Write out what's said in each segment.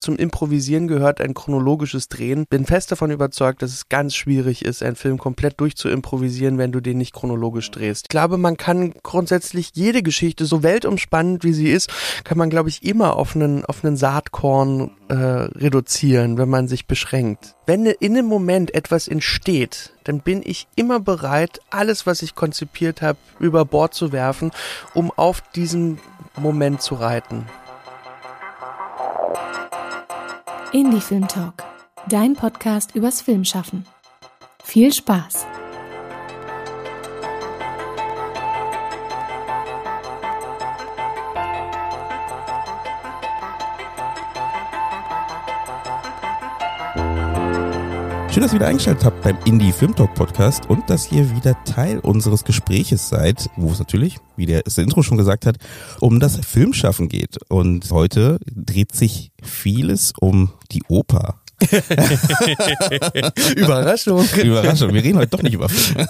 Zum Improvisieren gehört ein chronologisches Drehen. Bin fest davon überzeugt, dass es ganz schwierig ist, einen Film komplett durchzuimprovisieren, wenn du den nicht chronologisch drehst. Ich glaube, man kann grundsätzlich jede Geschichte, so weltumspannend wie sie ist, kann man, glaube ich, immer auf einen, auf einen Saatkorn äh, reduzieren, wenn man sich beschränkt. Wenn in einem Moment etwas entsteht, dann bin ich immer bereit, alles, was ich konzipiert habe, über Bord zu werfen, um auf diesen Moment zu reiten. Indie Film Talk, dein Podcast übers Filmschaffen. Viel Spaß! Schön, dass ihr wieder eingeschaltet habt beim Indie Film Talk Podcast und dass ihr wieder Teil unseres Gespräches seid, wo es natürlich, wie der, das Intro schon gesagt hat, um das Filmschaffen geht. Und heute dreht sich vieles um die Oper. Überraschung. Überraschung. Wir reden heute doch nicht über Filme.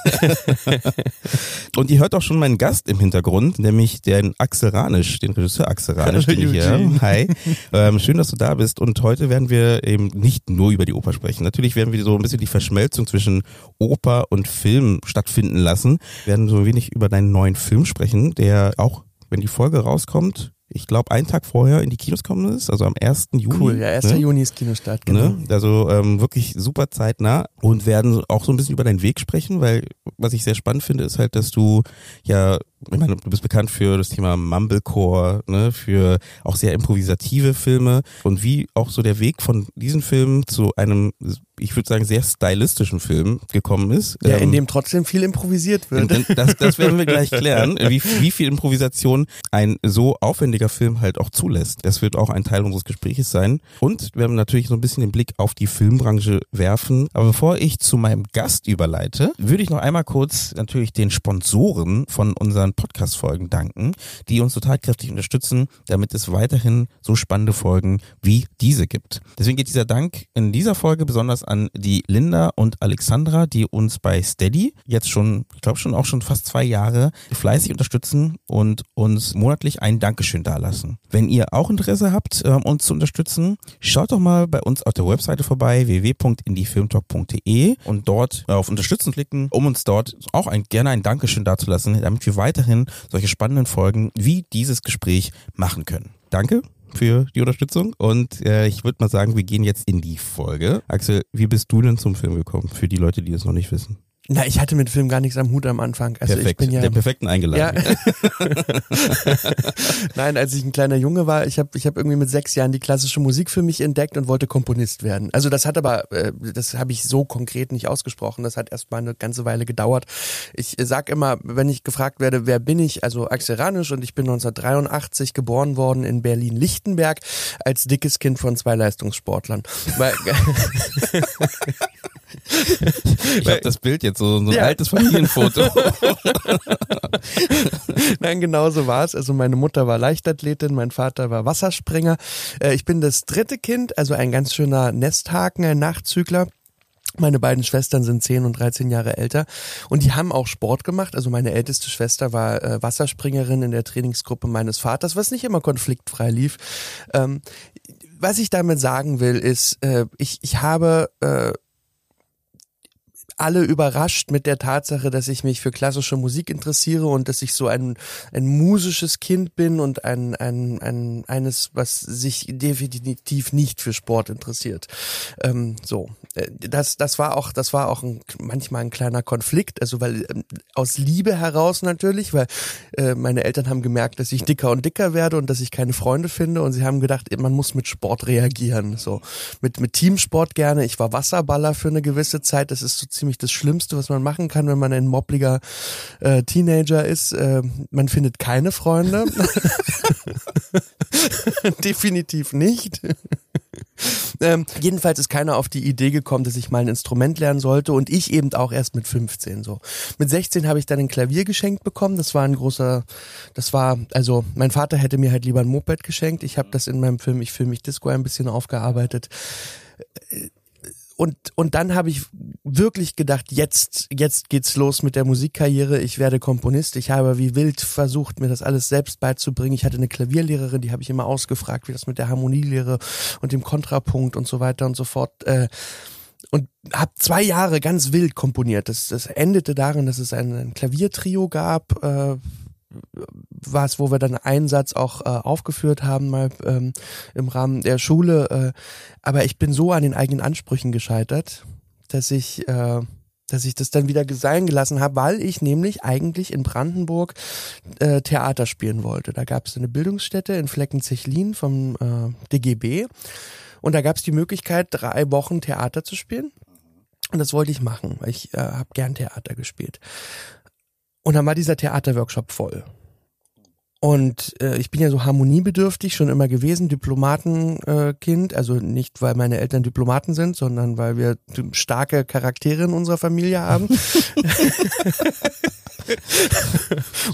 Und ihr hört auch schon meinen Gast im Hintergrund, nämlich den Axel Ranisch, den Regisseur Axel Ranisch, den ich hier. Hi. Ähm, schön, dass du da bist. Und heute werden wir eben nicht nur über die Oper sprechen. Natürlich werden wir so ein bisschen die Verschmelzung zwischen Oper und Film stattfinden lassen. Wir werden so ein wenig über deinen neuen Film sprechen, der auch, wenn die Folge rauskommt, ich glaube, einen Tag vorher in die Kinos kommen ist, also am 1. Juni. Cool, ja, 1. Ne? Juni ist Kinostart, genau. Ne? Also ähm, wirklich super zeitnah und werden auch so ein bisschen über deinen Weg sprechen, weil was ich sehr spannend finde, ist halt, dass du ja, ich meine, du bist bekannt für das Thema Mumblecore, ne, für auch sehr improvisative Filme und wie auch so der Weg von diesen Filmen zu einem ich würde sagen, sehr stylistischen Film gekommen ist. Ja, in ähm, dem trotzdem viel improvisiert wird. In, das, das werden wir gleich klären, wie, wie viel Improvisation ein so aufwendiger Film halt auch zulässt. Das wird auch ein Teil unseres Gesprächs sein. Und wir haben natürlich so ein bisschen den Blick auf die Filmbranche werfen. Aber bevor ich zu meinem Gast überleite, würde ich noch einmal kurz natürlich den Sponsoren von unseren Podcast-Folgen danken, die uns total kräftig unterstützen, damit es weiterhin so spannende Folgen wie diese gibt. Deswegen geht dieser Dank in dieser Folge besonders an die Linda und Alexandra, die uns bei Steady jetzt schon, ich glaube schon auch schon fast zwei Jahre fleißig unterstützen und uns monatlich ein Dankeschön dalassen. Wenn ihr auch Interesse habt, ähm, uns zu unterstützen, schaut doch mal bei uns auf der Webseite vorbei, www.indiefilmtalk.de und dort auf Unterstützen klicken, um uns dort auch ein, gerne ein Dankeschön dazulassen, damit wir weiterhin solche spannenden Folgen wie dieses Gespräch machen können. Danke für die Unterstützung. Und äh, ich würde mal sagen, wir gehen jetzt in die Folge. Axel, wie bist du denn zum Film gekommen? Für die Leute, die es noch nicht wissen. Na, ich hatte mit Film gar nichts am Hut am Anfang. Also Perfekt, ich bin ja der perfekten eingeladen. Ja. Nein, als ich ein kleiner Junge war, ich habe ich hab irgendwie mit sechs Jahren die klassische Musik für mich entdeckt und wollte Komponist werden. Also das hat aber, äh, das habe ich so konkret nicht ausgesprochen. Das hat erst mal eine ganze Weile gedauert. Ich sag immer, wenn ich gefragt werde, wer bin ich? Also Axel Ranisch und ich bin 1983 geboren worden in Berlin-Lichtenberg als dickes Kind von zwei Leistungssportlern. ich habe das Bild jetzt, so, so ein ja. altes Familienfoto. Nein, genau so war es. Also meine Mutter war Leichtathletin, mein Vater war Wasserspringer. Äh, ich bin das dritte Kind, also ein ganz schöner Nesthaken, ein Nachzügler. Meine beiden Schwestern sind 10 und 13 Jahre älter und die haben auch Sport gemacht. Also meine älteste Schwester war äh, Wasserspringerin in der Trainingsgruppe meines Vaters, was nicht immer konfliktfrei lief. Ähm, was ich damit sagen will, ist, äh, ich, ich habe äh, alle überrascht mit der Tatsache, dass ich mich für klassische Musik interessiere und dass ich so ein, ein musisches Kind bin und ein, ein, ein eines, was sich definitiv nicht für Sport interessiert. Ähm, so, äh, das, das war auch, das war auch ein, manchmal ein kleiner Konflikt, also weil ähm, aus Liebe heraus natürlich, weil äh, meine Eltern haben gemerkt, dass ich dicker und dicker werde und dass ich keine Freunde finde und sie haben gedacht, man muss mit Sport reagieren, so mit mit Teamsport gerne. Ich war Wasserballer für eine gewisse Zeit, das ist so ziemlich ziemlich das Schlimmste, was man machen kann, wenn man ein mobbliger äh, Teenager ist. Äh, man findet keine Freunde. Definitiv nicht. ähm, jedenfalls ist keiner auf die Idee gekommen, dass ich mal ein Instrument lernen sollte und ich eben auch erst mit 15 so. Mit 16 habe ich dann ein Klavier geschenkt bekommen. Das war ein großer, das war, also mein Vater hätte mir halt lieber ein Moped geschenkt. Ich habe das in meinem Film Ich filme mich Disco ein bisschen aufgearbeitet und, und dann habe ich wirklich gedacht, jetzt, jetzt geht's los mit der Musikkarriere. Ich werde Komponist. Ich habe wie wild versucht, mir das alles selbst beizubringen. Ich hatte eine Klavierlehrerin, die habe ich immer ausgefragt, wie das mit der Harmonielehre und dem Kontrapunkt und so weiter und so fort. Äh, und habe zwei Jahre ganz wild komponiert. Das, das endete darin, dass es ein, ein Klaviertrio gab, äh, was, wo wir dann einen Satz auch äh, aufgeführt haben mal ähm, im Rahmen der Schule. Äh, aber ich bin so an den eigenen Ansprüchen gescheitert, dass ich äh, dass ich das dann wieder sein gelassen habe, weil ich nämlich eigentlich in Brandenburg äh, Theater spielen wollte. Da gab es eine Bildungsstätte in Fleckenzechlin vom äh, DGB und da gab es die Möglichkeit, drei Wochen Theater zu spielen. Und das wollte ich machen. Ich äh, habe gern Theater gespielt. Und dann war dieser Theaterworkshop voll. Und äh, ich bin ja so harmoniebedürftig schon immer gewesen, Diplomatenkind, äh, also nicht weil meine Eltern Diplomaten sind, sondern weil wir starke Charaktere in unserer Familie haben.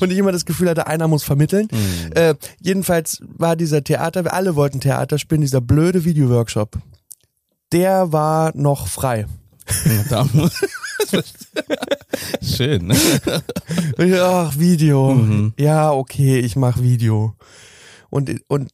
und ich immer das Gefühl hatte, einer muss vermitteln. Mhm. Äh, jedenfalls war dieser Theater, wir alle wollten Theater spielen, dieser blöde Videoworkshop, der war noch frei. Schön. Ne? Ach, Video. Mhm. Ja, okay, ich mach Video. Und, und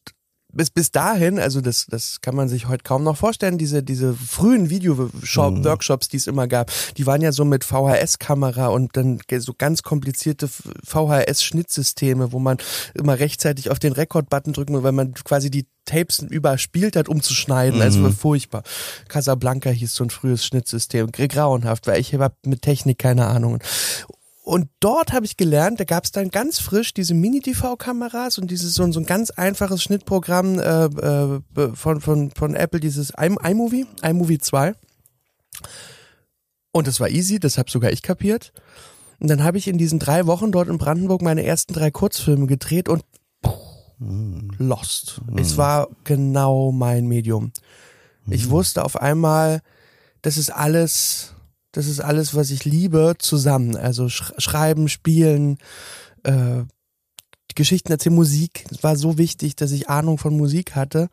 bis, bis dahin, also das, das kann man sich heute kaum noch vorstellen, diese, diese frühen Video-Workshops, mhm. die es immer gab, die waren ja so mit VHS-Kamera und dann so ganz komplizierte VHS-Schnittsysteme, wo man immer rechtzeitig auf den Rekord-Button drücken muss, weil man quasi die Tapes überspielt hat, um zu schneiden. Also mhm. Also furchtbar. Casablanca hieß so ein frühes Schnittsystem. Grauenhaft, weil ich habe mit Technik keine Ahnung. Und dort habe ich gelernt, da gab es dann ganz frisch diese Mini-TV-Kameras und dieses so, so ein ganz einfaches Schnittprogramm äh, äh, von, von, von Apple, dieses iMovie, iMovie 2. Und das war easy, das habe sogar ich kapiert. Und dann habe ich in diesen drei Wochen dort in Brandenburg meine ersten drei Kurzfilme gedreht und mm. lost. Mm. Es war genau mein Medium. Mm. Ich wusste auf einmal, das ist alles das ist alles, was ich liebe, zusammen. Also sch schreiben, spielen, äh, Geschichten erzählen, Musik. Es war so wichtig, dass ich Ahnung von Musik hatte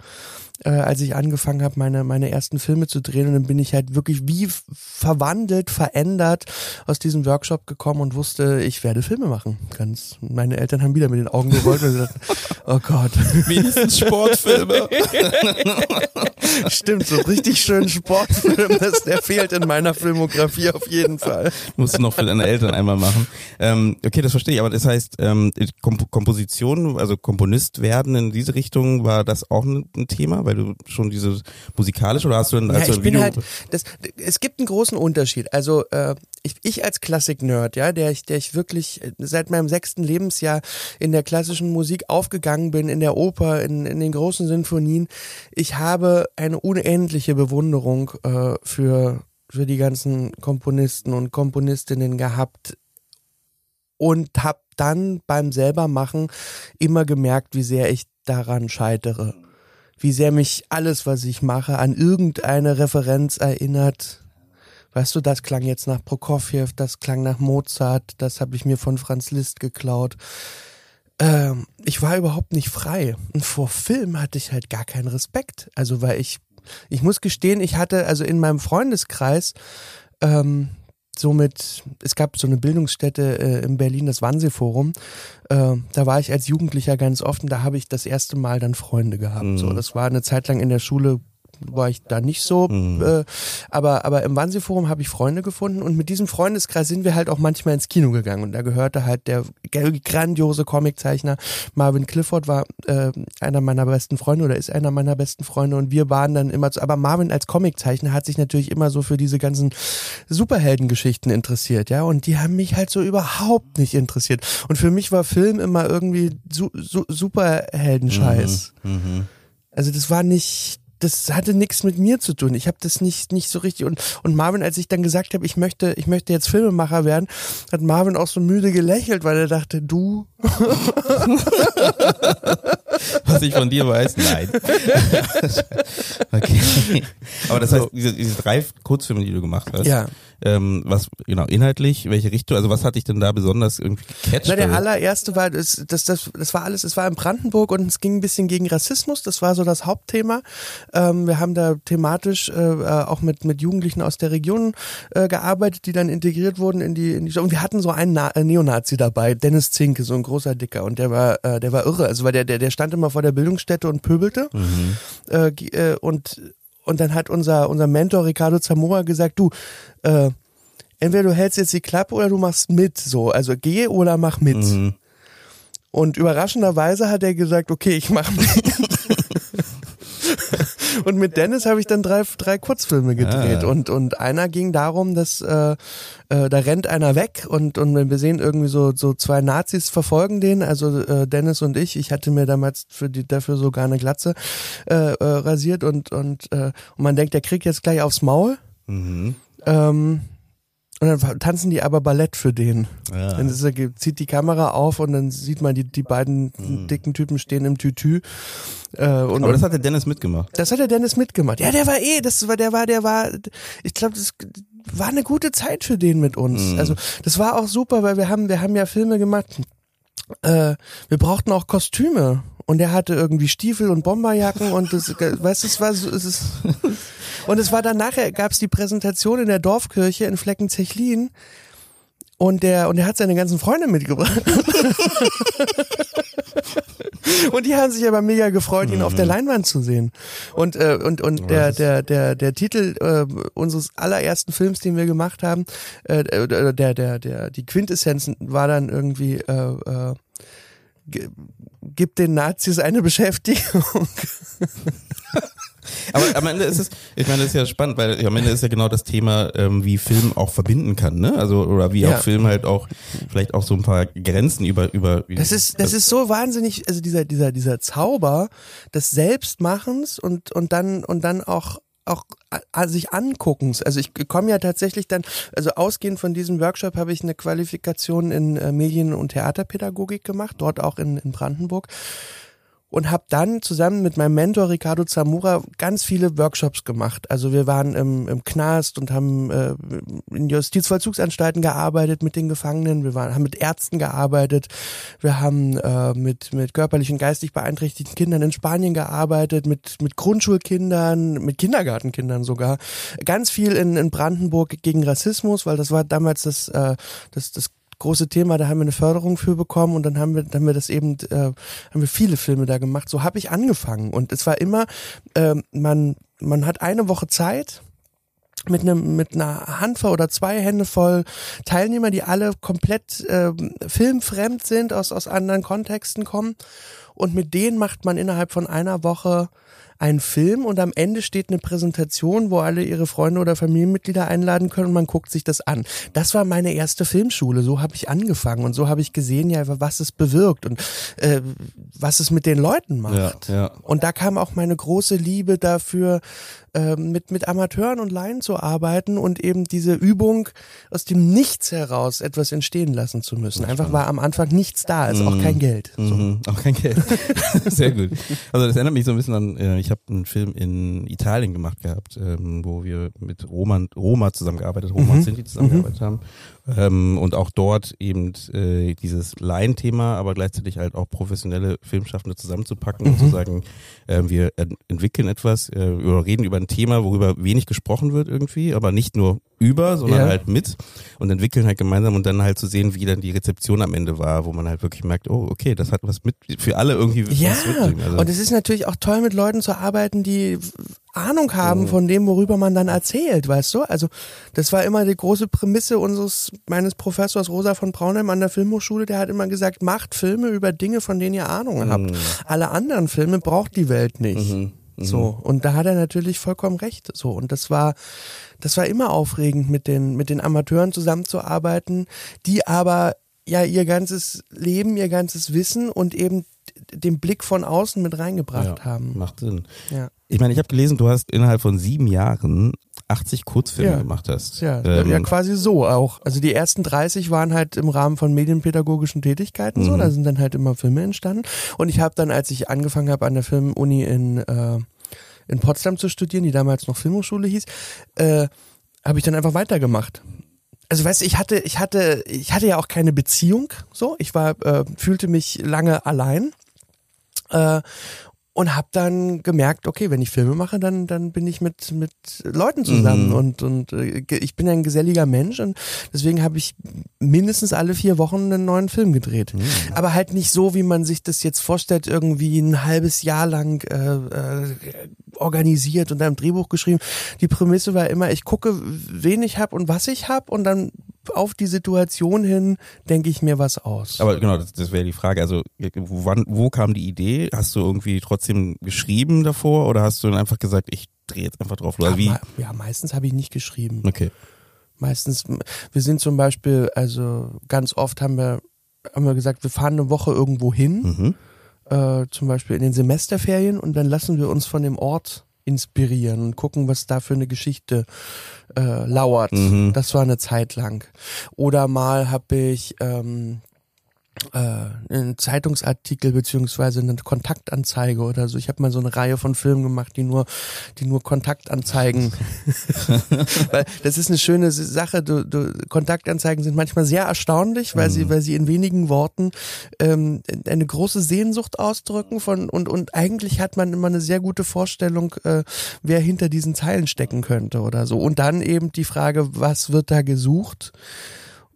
äh, als ich angefangen habe, meine, meine ersten Filme zu drehen. Und dann bin ich halt wirklich wie verwandelt, verändert aus diesem Workshop gekommen und wusste, ich werde Filme machen. Ganz, meine Eltern haben wieder mit den Augen gerollt und gesagt, oh Gott. Wenigstens Sportfilme. Stimmt, so richtig schön Sportfilm, das, der fehlt in meiner Filmografie auf jeden Fall. Musst du noch für deine Eltern einmal machen. Ähm, okay, das verstehe ich, aber das heißt, ähm, Komp Komposition, also Komponist werden in diese Richtung, war das auch ein Thema? Weil du schon diese musikalisch oder hast du dann als ja, ich bin halt das es gibt einen großen Unterschied. Also äh, ich, ich als Klassik-Nerd, ja, der ich, der ich wirklich seit meinem sechsten Lebensjahr in der klassischen Musik aufgegangen bin, in der Oper, in, in den großen Sinfonien, ich habe eine unendliche Bewunderung äh, für für die ganzen Komponisten und Komponistinnen gehabt und habe dann beim selbermachen immer gemerkt, wie sehr ich daran scheitere wie sehr mich alles, was ich mache, an irgendeine Referenz erinnert. Weißt du, das klang jetzt nach Prokofjew, das klang nach Mozart, das habe ich mir von Franz Liszt geklaut. Ähm, ich war überhaupt nicht frei. Und vor Film hatte ich halt gar keinen Respekt. Also, weil ich, ich muss gestehen, ich hatte also in meinem Freundeskreis ähm, somit, es gab so eine Bildungsstätte äh, in Berlin, das Wannsee-Forum. Äh, da war ich als Jugendlicher ganz oft und da habe ich das erste Mal dann Freunde gehabt. Mhm. So, das war eine Zeit lang in der Schule war ich da nicht so. Mhm. Äh, aber, aber im Wannsee-Forum habe ich Freunde gefunden und mit diesem Freundeskreis sind wir halt auch manchmal ins Kino gegangen. Und da gehörte halt der grandiose Comiczeichner Marvin Clifford war äh, einer meiner besten Freunde oder ist einer meiner besten Freunde und wir waren dann immer so, aber Marvin als Comiczeichner hat sich natürlich immer so für diese ganzen Superheldengeschichten interessiert, ja, und die haben mich halt so überhaupt nicht interessiert. Und für mich war Film immer irgendwie su su Superheldenscheiß. Mhm. Mhm. Also das war nicht, das hatte nichts mit mir zu tun. Ich habe das nicht nicht so richtig und und Marvin, als ich dann gesagt habe, ich möchte ich möchte jetzt Filmemacher werden, hat Marvin auch so müde gelächelt, weil er dachte, du Was ich von dir weiß, nein. okay. Aber das heißt, diese, diese drei Kurzfilme, die du gemacht hast, Ja. ähm, was genau inhaltlich, welche Richtung, also was hat dich denn da besonders irgendwie gecatcht? Na, der allererste war, das, das, das, das war alles, es war in Brandenburg und es ging ein bisschen gegen Rassismus, das war so das Hauptthema. Ähm, wir haben da thematisch äh, äh, auch mit, mit Jugendlichen aus der Region äh, gearbeitet, die dann integriert wurden in die, in die und wir hatten so einen Na äh, Neonazi dabei, Dennis Zinke, so ein großer Dicker und der war, äh, der war irre, also weil der, der, der stand immer vor der Bildungsstätte und pöbelte äh, ge- äh, und und dann hat unser unser Mentor Ricardo Zamora gesagt, du äh, entweder du hältst jetzt die Klappe oder du machst mit, so. Also geh oder mach mit. Mhm. Und überraschenderweise hat er gesagt, okay, ich mach mit. und mit Dennis habe ich dann drei, drei Kurzfilme gedreht. Ah. Und, und einer ging darum, dass äh, äh, da rennt einer weg und, und wir sehen irgendwie so, so zwei Nazis verfolgen den, also äh, Dennis und ich. Ich hatte mir damals für die, dafür sogar eine Glatze äh, äh, rasiert und, und, äh, und man denkt, der kriegt jetzt gleich aufs Maul. Mhm. Ähm, und dann tanzen die aber Ballett für den. Ja. Dann ist er, zieht die Kamera auf und dann sieht man, die, die beiden dicken Typen stehen im Tütü. Äh, und, Aber das hat der Dennis mitgemacht. das hat der Dennis mitgemacht. Ja, der war eh, das war, der war, der war, ich glaube, das war eine gute Zeit für den mit uns. Mhm. Also das war auch super, weil wir haben, wir haben ja Filme gemacht. Äh, wir brauchten auch Kostüme. Und er hatte irgendwie Stiefel und Bomberjacken und das, weißt du, es war so, es ist, und es war dann nachher, gab es die Präsentation in der Dorfkirche in Fleckenzechlin und der, und er hat seine ganzen Freunde mitgebracht. und die haben sich aber mega gefreut, ihn auf der Leinwand zu sehen. Und, äh, und, und der, der, der, der Titel äh, unseres allerersten Films, den wir gemacht haben, äh, der, der, der, der, die Quintessenz war dann irgendwie, äh, äh, gibt den Nazis eine Beschäftigung. Aber am Ende ist es, ich meine, das ist ja spannend, weil am Ende ist ja genau das Thema, ähm, wie Film auch verbinden kann, ne? Also oder wie Ja. auch Film halt auch vielleicht auch so ein paar Grenzen über über. Das ist, das ist so wahnsinnig, also dieser, dieser, dieser Zauber des Selbstmachens und, und dann, und dann auch, auch a- sich anguckens. Also ich komme ja tatsächlich dann, also ausgehend von diesem Workshop habe ich eine Qualifikation in äh, Medien- und Theaterpädagogik gemacht, dort auch in, in Brandenburg. Und habe dann zusammen mit meinem Mentor Ricardo Zamora ganz viele Workshops gemacht. Also wir waren im, im Knast und haben äh, in Justizvollzugsanstalten gearbeitet mit den Gefangenen. Wir waren, haben mit Ärzten gearbeitet. Wir haben äh, mit, mit körperlich und geistig beeinträchtigten Kindern in Spanien gearbeitet, mit, mit Grundschulkindern, mit Kindergartenkindern sogar. Ganz viel in, in Brandenburg gegen Rassismus, weil das war damals das, äh, das, das große Thema, da haben wir eine Förderung für bekommen und dann haben wir, dann haben wir das eben, äh, haben wir viele Filme da gemacht. So habe ich angefangen und es war immer, ähm, man, man hat eine Woche Zeit mit einem mit einer Handvoll oder zwei Hände voll Teilnehmer, die alle komplett ähm, filmfremd sind, aus aus anderen Kontexten kommen und mit denen macht man innerhalb von einer Woche einen Film und am Ende steht eine Präsentation, wo alle ihre Freunde oder Familienmitglieder einladen können und man guckt sich das an. Das war meine erste Filmschule, so habe ich angefangen und so habe ich gesehen, ja, was es bewirkt und äh, was es mit den Leuten macht. Ja, ja. Und da kam auch meine große Liebe dafür, ähm, mit, mit Amateuren und Laien zu arbeiten und eben diese Übung aus dem Nichts heraus etwas entstehen lassen zu müssen. Einfach war am Anfang nichts da, also auch kein Geld. So. Mhm, auch kein Geld. Sehr gut. Also das erinnert mich so ein bisschen an, äh, ich habe einen Film in Italien gemacht gehabt, ähm, wo wir mit Roma, Roma zusammengearbeitet, Roma und Sinti zusammengearbeitet haben. Ähm, und auch dort eben äh, dieses Laienthema, aber gleichzeitig halt auch professionelle Filmschaffende zusammenzupacken und zu sagen, äh, wir ent entwickeln etwas äh, oder reden über ein Thema, worüber wenig gesprochen wird irgendwie, aber nicht nur über, sondern Ja. halt mit und entwickeln halt gemeinsam und dann halt zu sehen, wie dann die Rezeption am Ende war, wo man halt wirklich merkt, oh, okay, das hat was mit, für alle irgendwie Ja, was mitbringen. Also, und es ist natürlich auch toll, mit Leuten zu arbeiten, die Ahnung haben Mhm. von dem, worüber man dann erzählt, weißt du? Also das war immer die große Prämisse unseres meines Professors Rosa von Braunheim an der Filmhochschule. Der hat immer gesagt, macht Filme über Dinge, von denen ihr Ahnung habt. Alle anderen Filme braucht die Welt nicht. Mhm. So und da hat er natürlich vollkommen recht. So und das war das war immer aufregend mit den mit den Amateuren zusammenzuarbeiten, die aber ja ihr ganzes Leben, ihr ganzes Wissen und eben den Blick von außen mit reingebracht ja, haben. macht Sinn. Ja. Ich meine, ich habe gelesen, du hast innerhalb von sieben Jahren 80 Kurzfilme Ja. gemacht hast. Ja, Ähm, ja, quasi so auch. Also die ersten 30 waren halt im Rahmen von medienpädagogischen Tätigkeiten so, Mhm. da sind dann halt immer Filme entstanden. Und ich habe dann, als ich angefangen habe an der Filmuni in, äh, in Potsdam zu studieren, die damals noch Filmhochschule hieß, äh, habe ich dann einfach weitergemacht. Also weißt du, ich hatte, ich hatte, ich hatte ja auch keine Beziehung, so. Ich war, äh, fühlte mich lange allein. Äh, und habe dann gemerkt, okay, wenn ich Filme mache, dann dann bin ich mit mit Leuten zusammen Mhm. und und äh, ich bin ein geselliger Mensch und deswegen habe ich mindestens alle vier Wochen einen neuen Film gedreht. Mhm. Aber halt nicht so, wie man sich das jetzt vorstellt, irgendwie ein halbes Jahr lang äh, äh, organisiert und ein Drehbuch geschrieben. Die Prämisse war immer, ich gucke, wen ich habe und was ich habe und dann auf die Situation hin denke ich mir was aus. Aber genau, das, das wäre die Frage. Also wann, wo kam die Idee? Hast du irgendwie trotzdem geschrieben davor oder hast du dann einfach gesagt, ich drehe jetzt einfach drauf? Oder ja, wie? ja, meistens habe ich nicht geschrieben. Okay. Meistens, wir sind zum Beispiel, also ganz oft haben wir, haben wir gesagt, wir fahren eine Woche irgendwo hin, Mhm. äh, zum Beispiel in den Semesterferien und dann lassen wir uns von dem Ort inspirieren und gucken, was da für eine Geschichte äh, lauert. Mhm. Das war eine Zeit lang. Oder mal habe ich ähm, äh, einen Zeitungsartikel beziehungsweise eine Kontaktanzeige oder so. Ich habe mal so eine Reihe von Filmen gemacht, die nur, die nur Kontaktanzeigen. weil das ist eine schöne Sache. Du, du, Kontaktanzeigen sind manchmal sehr erstaunlich, weil sie, weil sie in wenigen Worten ähm, eine große Sehnsucht ausdrücken von und und eigentlich hat man immer eine sehr gute Vorstellung, äh, wer hinter diesen Zeilen stecken könnte oder so. Und dann eben die Frage, was wird da gesucht?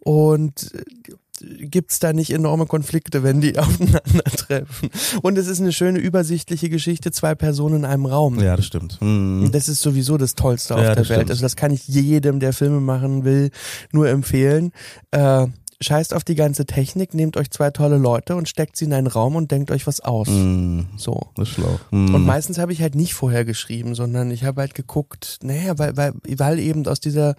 Und äh, gibt's da nicht enorme Konflikte, wenn die aufeinandertreffen? Und es ist eine schöne übersichtliche Geschichte, zwei Personen in einem Raum. Ja, das stimmt. Mhm. Das ist sowieso das Tollste auf Ja, der Welt. stimmt. Also das kann ich jedem, der Filme machen will, nur empfehlen. Äh, scheißt auf die ganze Technik, nehmt euch zwei tolle Leute und steckt sie in einen Raum und denkt euch was aus. Mhm. So. Das ist schlau. Mhm. Und meistens habe ich halt nicht vorher geschrieben, sondern ich habe halt geguckt, naja, weil, weil, weil eben aus dieser,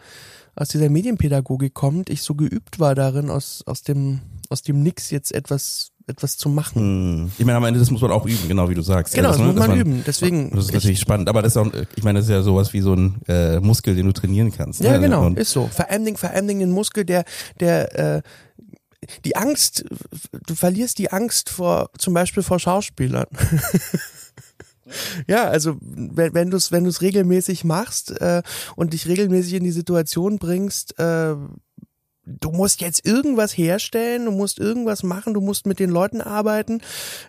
aus dieser Medienpädagogik kommt, ich so geübt war darin, aus, aus dem, aus dem Nix jetzt etwas, etwas zu machen. Mhm. Ich meine, am Ende, das muss man auch üben, genau wie du sagst. Genau, das, das ne, muss man dass üben. Deswegen. Das ist natürlich spannend, aber das ist auch, ich meine, das ist ja sowas wie so ein äh, Muskel, den du trainieren kannst. Ja, ne? genau, Und, ist so. Vor allen Dingen, vor allen Dingen den Muskel, der, der, äh, die Angst, du verlierst die Angst vor, zum Beispiel vor Schauspielern. Ja, also wenn, wenn du es wenn du's regelmäßig machst äh, und dich regelmäßig in die Situation bringst, äh, du musst jetzt irgendwas herstellen, du musst irgendwas machen, du musst mit den Leuten arbeiten.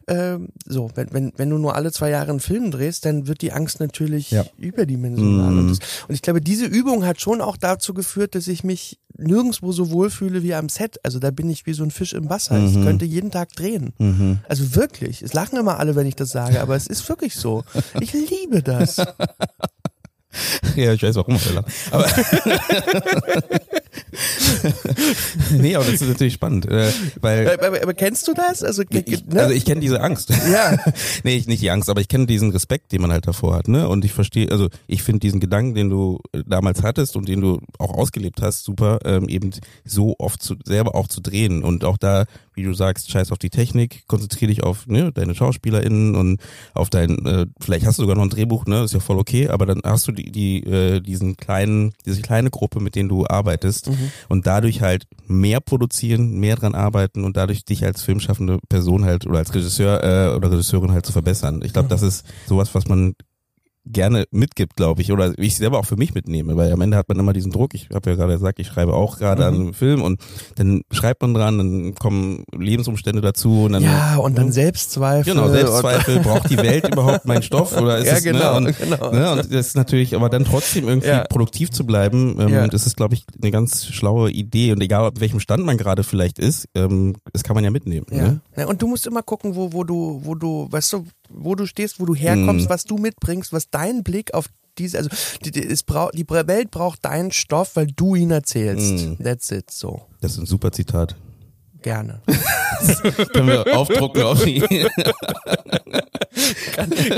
Ähm, so, wenn, wenn, wenn du nur alle zwei Jahre einen Film drehst, dann wird die Angst natürlich Ja. überdimensional. Mhm. Und, ich glaube, diese Übung hat schon auch dazu geführt, dass ich mich nirgendwo so wohlfühle wie am Set. Also da bin ich wie so ein Fisch im Wasser. Ich Mhm. könnte jeden Tag drehen. Mhm. Also wirklich. Es lachen immer alle, wenn ich das sage, aber es ist wirklich so. Ich liebe das. Ja, ich weiß warum. Aber nee, aber das ist natürlich spannend, äh, weil aber, aber, aber kennst du das? Also, ich, ne? also ich kenne diese Angst. ja. nee, ich, nicht die Angst, aber ich kenne diesen Respekt, den man halt davor hat, ne? Und ich verstehe, also ich finde diesen Gedanken, den du äh, damals hattest und den du auch ausgelebt hast, super, ähm, eben so oft zu, selber auch zu drehen und auch da, wie du sagst, scheiß auf die Technik, konzentriere dich auf ne, deine SchauspielerInnen und auf dein, äh, vielleicht hast du sogar noch ein Drehbuch, ne? Ist ja voll okay, aber dann hast du die, die äh, diesen kleinen, diese kleine Gruppe, mit denen du arbeitest und dadurch halt mehr produzieren, mehr dran arbeiten und dadurch dich als filmschaffende Person halt oder als Regisseur äh, oder Regisseurin halt zu verbessern. Ich glaube, das ist sowas, was man gerne mitgibt, glaube ich, oder ich selber auch für mich mitnehme, weil am Ende hat man immer diesen Druck. Ich habe ja gerade gesagt, ich schreibe auch gerade an einem Film und dann schreibt man dran, dann kommen Lebensumstände dazu und dann Ja, und dann Selbstzweifel. Genau, Selbstzweifel, braucht die Welt überhaupt meinen Stoff oder ist Ja, es, genau, ne, und, genau. ne, und das ist natürlich, aber dann trotzdem irgendwie Ja. produktiv zu bleiben, ähm, Ja. das ist, glaube ich, eine ganz schlaue Idee und egal, auf welchem Stand man gerade vielleicht ist, ähm, das kann man ja mitnehmen. Ja. Ne? ja. Und du musst immer gucken, wo, wo du, wo du, weißt du, wo du stehst, wo du herkommst, Mhm. was du mitbringst, was dein Blick auf diese, also die, die, die Welt braucht deinen Stoff, weil du ihn erzählst. Mhm. That's it, so. Das ist ein super Zitat. Gerne. Können wir aufdrucken auf die.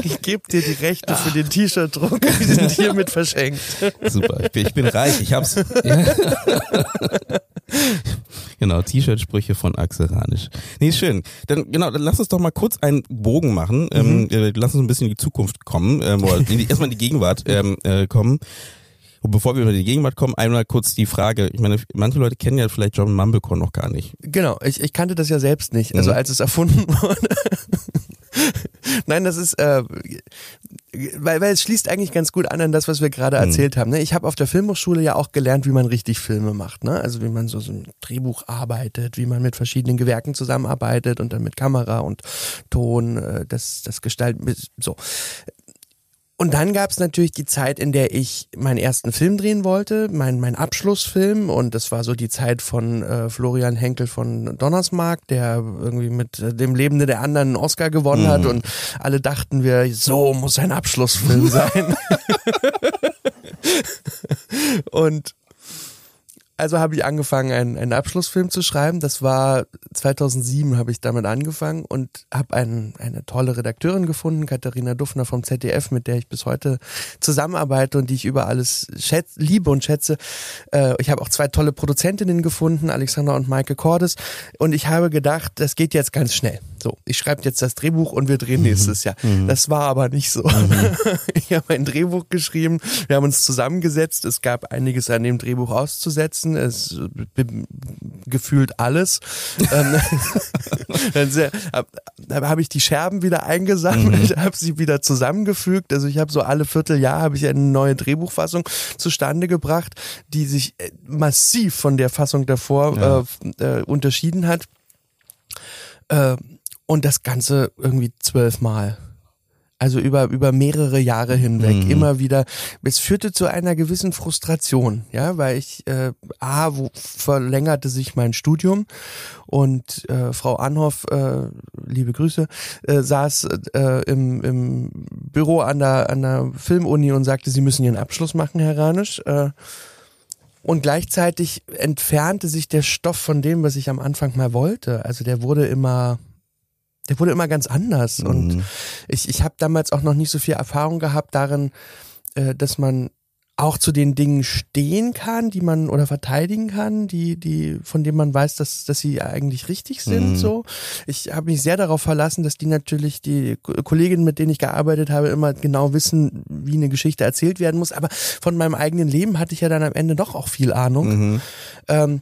Ich gebe dir die Rechte für den T-Shirt-Druck, die sind hiermit verschenkt. Super, ich bin, ich bin reich, ich hab's. Ja. Genau, T-Shirt-Sprüche von Axel Ranisch. Nee, schön. Dann genau, dann lass uns doch mal kurz einen Bogen machen. Ähm, äh, lass uns ein bisschen in die Zukunft kommen, ähm, oder in die, erstmal in die Gegenwart ähm, äh, kommen. Und bevor wir über die Gegenwart kommen, einmal kurz die Frage, ich meine, manche Leute kennen ja vielleicht John Mumblecore noch gar nicht. Genau, ich, ich kannte das ja selbst nicht, also Mhm. als es erfunden wurde. Nein, das ist, äh, weil, weil es schließt eigentlich ganz gut an an das, was wir gerade erzählt haben. Ne? Ich habe auf der Filmhochschule ja auch gelernt, wie man richtig Filme macht. Ne? Also wie man so, so ein Drehbuch arbeitet, wie man mit verschiedenen Gewerken zusammenarbeitet und dann mit Kamera und Ton, äh, das, das Gestalten, so. Und dann gab es natürlich die Zeit, in der ich meinen ersten Film drehen wollte, mein, mein Abschlussfilm. Und das war so die Zeit von äh, Florian Henkel von Donnersmarck, der irgendwie mit äh, dem Lebende der anderen einen Oscar gewonnen hat. Und alle dachten wir, so muss ein Abschlussfilm sein. und also habe ich angefangen, einen, einen Abschlussfilm zu schreiben. Das war 2007 habe ich damit angefangen und habe ein, eine tolle Redakteurin gefunden, Katharina Duffner vom ZDF, mit der ich bis heute zusammenarbeite und die ich über alles schätz, liebe und schätze. Äh, ich habe auch zwei tolle Produzentinnen gefunden, Alexandra und Maike Cordes. Und ich habe gedacht, das geht jetzt ganz schnell. So, ich schreibe jetzt das Drehbuch und wir drehen nächstes Jahr. Das war aber nicht so. Ich habe ein Drehbuch geschrieben, wir haben uns zusammengesetzt, es gab einiges an dem Drehbuch auszusetzen, es be- gefühlt alles. Ähm, dann habe ich die Scherben wieder eingesammelt, habe sie wieder zusammengefügt. Also ich habe so alle Vierteljahr habe ich eine neue Drehbuchfassung zustande gebracht, die sich äh, massiv von der Fassung davor Ja. äh, äh, unterschieden hat. Äh, und das Ganze irgendwie zwölfmal. Also über, über mehrere Jahre hinweg, Mhm. immer wieder. Es führte zu einer gewissen Frustration, ja, weil ich, äh, A, wo verlängerte sich mein Studium und äh, Frau Anhoff, äh, liebe Grüße, äh, saß äh, im, im Büro an der, an der Filmuni und sagte, sie müssen ihren Abschluss machen, Herr Ranisch. Äh, und gleichzeitig entfernte sich der Stoff von dem, was ich am Anfang mal wollte. Also der wurde immer, der wurde immer ganz anders. Und Mhm. ich, ich habe damals auch noch nicht so viel Erfahrung gehabt darin, äh, dass man auch zu den Dingen stehen kann, die man oder verteidigen kann, die die von denen man weiß, dass dass sie eigentlich richtig sind. Mhm. So, ich habe mich sehr darauf verlassen, dass die natürlich die Ko- Kolleginnen, mit denen ich gearbeitet habe, immer genau wissen, wie eine Geschichte erzählt werden muss. Aber von meinem eigenen Leben hatte ich ja dann am Ende doch auch viel Ahnung. Mhm. Ähm,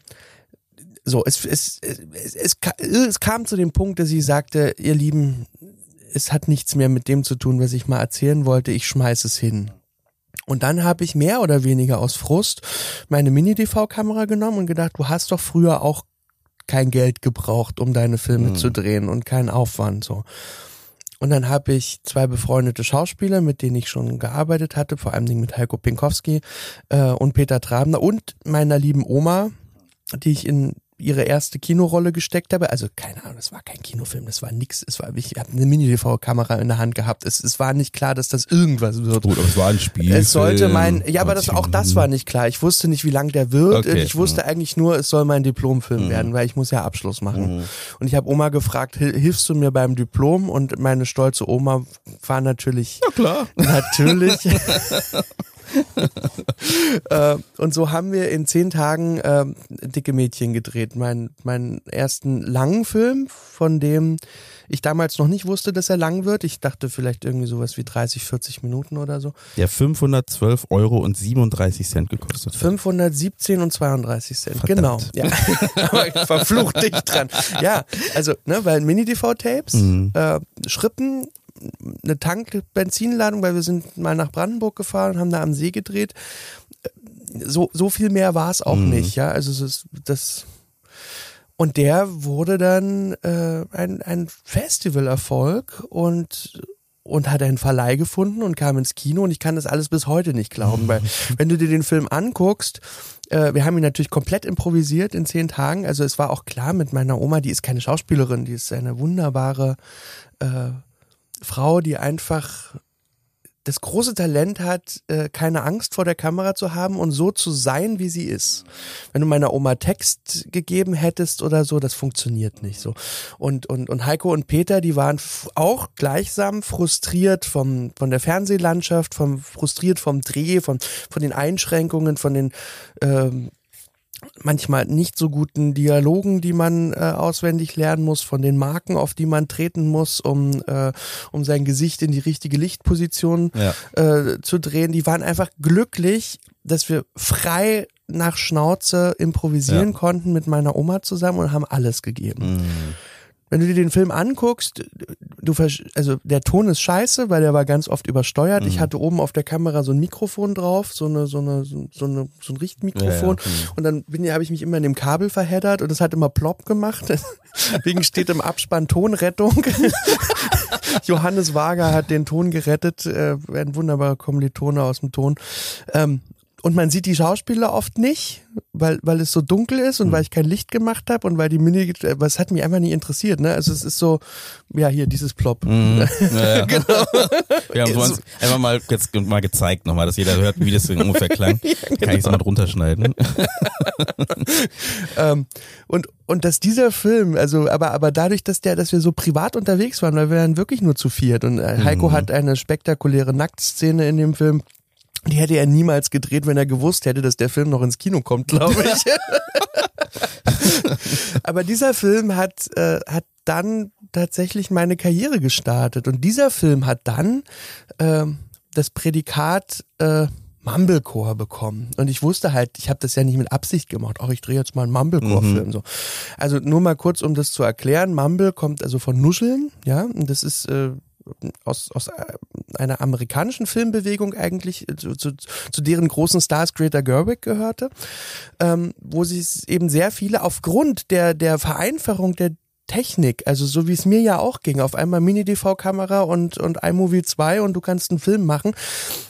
so, es, es, es, es, es kam zu dem Punkt, dass ich sagte, ihr Lieben, es hat nichts mehr mit dem zu tun, was ich mal erzählen wollte, ich schmeiß es hin. Und dann habe ich mehr oder weniger aus Frust meine Mini-DV-Kamera genommen und gedacht, du hast doch früher auch kein Geld gebraucht, um deine Filme Mhm. zu drehen und keinen Aufwand so. Und dann habe ich zwei befreundete Schauspieler, mit denen ich schon gearbeitet hatte, vor allem mit Heiko Pinkowski äh, und Peter Trabner und meiner lieben Oma, die ich in ihre erste Kinorolle gesteckt habe. Also keine Ahnung, das war kein Kinofilm, das war nix. Es war, ich habe eine Mini-DV-Kamera in der Hand gehabt. Es, es war nicht klar, dass das irgendwas wird. Gut, aber es war ein Spiel. Es sollte mein, ja, aber das, auch das war nicht klar. Ich wusste nicht, wie lang der wird. Okay, Ich wusste eigentlich nur, es soll mein Diplomfilm werden, weil ich muss ja Abschluss machen. Und ich habe Oma gefragt, "Hil- hilfst du mir beim Diplom? Und meine stolze Oma war natürlich, Ja, klar. natürlich. äh, und so haben wir in zehn Tagen äh, Dicke Mädchen gedreht. Mein, meinen ersten langen Film, von dem ich damals noch nicht wusste, dass er lang wird. Ich dachte vielleicht irgendwie sowas wie 30, 40 Minuten oder so. Der 512 Euro und 37 Cent gekostet hat. 517 und 32 Cent, Verdammt. genau. Ja. Aber verflucht dich dran. Ja, also, ne, weil Mini-DV-Tapes, Mhm. äh, Schrippen, eine Tank-Benzinladung, weil wir sind mal nach Brandenburg gefahren und haben da am See gedreht. So, so viel mehr war es auch Mhm. nicht, ja. Also ist das. Und der wurde dann äh, ein, ein Festivalerfolg und und hat einen Verleih gefunden und kam ins Kino und ich kann das alles bis heute nicht glauben, weil wenn du dir den Film anguckst, äh, wir haben ihn natürlich komplett improvisiert in zehn Tagen, also es war auch klar mit meiner Oma, die ist keine Schauspielerin, die ist eine wunderbare äh, Frau, die einfach das große Talent hat, äh, keine Angst vor der Kamera zu haben und so zu sein, wie sie ist. Wenn du meiner Oma Text gegeben hättest oder so, das funktioniert nicht so. Und, und, und Heiko und Peter, die waren auch gleichsam frustriert vom, von der Fernsehlandschaft, vom, frustriert vom Dreh, von, von den Einschränkungen, von den, ähm, manchmal nicht so guten Dialogen, die man äh, auswendig lernen muss, von den Marken, auf die man treten muss, um, äh, um sein Gesicht in die richtige Lichtposition Ja. äh, zu drehen. Die waren einfach glücklich, dass wir frei nach Schnauze improvisieren Ja. konnten mit meiner Oma zusammen und haben alles gegeben. Mhm. Wenn du dir den Film anguckst, du also der Ton ist scheiße, weil der war ganz oft übersteuert. Mhm. Ich hatte oben auf der Kamera so ein Mikrofon drauf, so eine so eine so eine so ein Richtmikrofon Ja, ja. Und dann bin habe ich mich immer in dem Kabel verheddert und es hat immer plopp gemacht. Deswegen steht im Abspann Tonrettung. Johannes Wager hat den Ton gerettet, äh, ein wunderbarer Kommilitone aus dem Ton. Ähm, und man sieht die Schauspieler oft nicht, weil, weil es so dunkel ist und weil ich kein Licht gemacht habe und weil die Mini, was hat mich einfach nicht interessiert, ne? Also es ist so, ja, hier, dieses Plop. Mhm. Ja, ja. genau. Wir haben es uns einfach mal jetzt mal gezeigt nochmal, dass jeder hört, wie das so ungefähr klang. Kann ich es mal drunter schneiden. Ähm, und, und dass dieser Film, also, aber, aber dadurch, dass der, dass wir so privat unterwegs waren, weil wir waren wirklich nur zu viert und äh, Heiko Mhm. hat eine spektakuläre Nacktszene in dem Film. Die hätte er niemals gedreht, wenn er gewusst hätte, dass der Film noch ins Kino kommt, glaube ich. Aber dieser Film hat, äh, hat dann tatsächlich meine Karriere gestartet. Und dieser Film hat dann ähm, das Prädikat äh, Mumblecore bekommen. Und ich wusste halt, ich habe das ja nicht mit Absicht gemacht. Auch ich drehe jetzt mal einen Mumblecore-Film. So. Also nur mal kurz, um das zu erklären. Mumble kommt also von Nuscheln, ja. Und das ist äh, aus, aus äh, einer amerikanischen Filmbewegung eigentlich, äh, zu, zu, zu deren großen Stars Greta Gerwig gehörte, ähm, wo sie eben sehr viele aufgrund der, der Vereinfachung der Technik, also so wie es mir ja auch ging, auf einmal Mini-DV-Kamera und, und iMovie 2 und du kannst einen Film machen.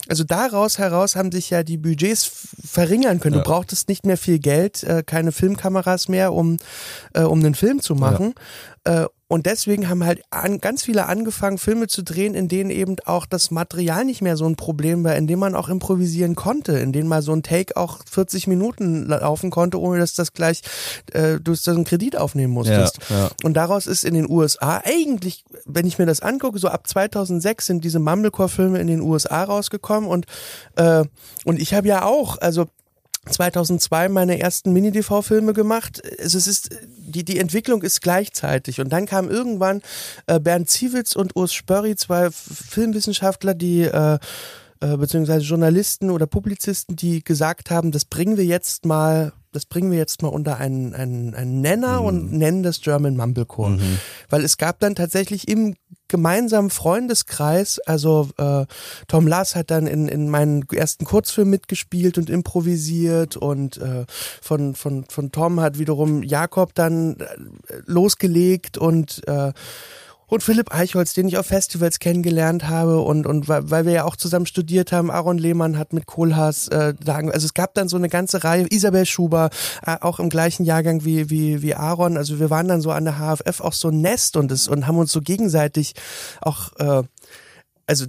Also daraus heraus haben sich ja die Budgets verringern können. Ja. Du brauchtest nicht mehr viel Geld, äh, keine Filmkameras mehr, um, äh, um einen Film zu machen. Äh, und deswegen haben halt an, ganz viele angefangen, Filme zu drehen, in denen eben auch das Material nicht mehr so ein Problem war, in dem man auch improvisieren konnte, in denen mal so ein Take auch 40 Minuten laufen konnte, ohne dass das gleich äh, du so einen Kredit aufnehmen musstest. Ja, ja. Und daraus ist in den USA eigentlich, wenn ich mir das angucke, so ab 2006 sind diese Mumblecore-Filme in den USA rausgekommen und äh, und ich habe ja auch, also 2002 meine ersten Mini-DV-Filme gemacht. Also es ist, die, die Entwicklung ist gleichzeitig. Und dann kam irgendwann äh, Bernd Ziewitz und Urs Spörri, zwei Filmwissenschaftler, die äh, äh, beziehungsweise Journalisten oder Publizisten, die gesagt haben, das bringen wir jetzt mal, das bringen wir jetzt mal unter einen, einen, einen Nenner und nennen das German Mumblecore. Weil es gab dann tatsächlich im gemeinsamen Freundeskreis, also äh, Tom Lass hat dann in, in meinen ersten Kurzfilm mitgespielt und improvisiert und äh, von, von, von Tom hat wiederum Jakob dann äh, losgelegt und äh, und Philipp Eichholz, den ich auf Festivals kennengelernt habe und und weil, wir ja auch zusammen studiert haben, Aaron Lehmann hat mit Kohlhaas äh, also es gab dann so eine ganze Reihe, Isabel Schuber, äh, auch im gleichen Jahrgang wie wie wie Aaron, also wir waren dann so an der HFF auch so ein Nest und es und haben uns so gegenseitig auch äh, also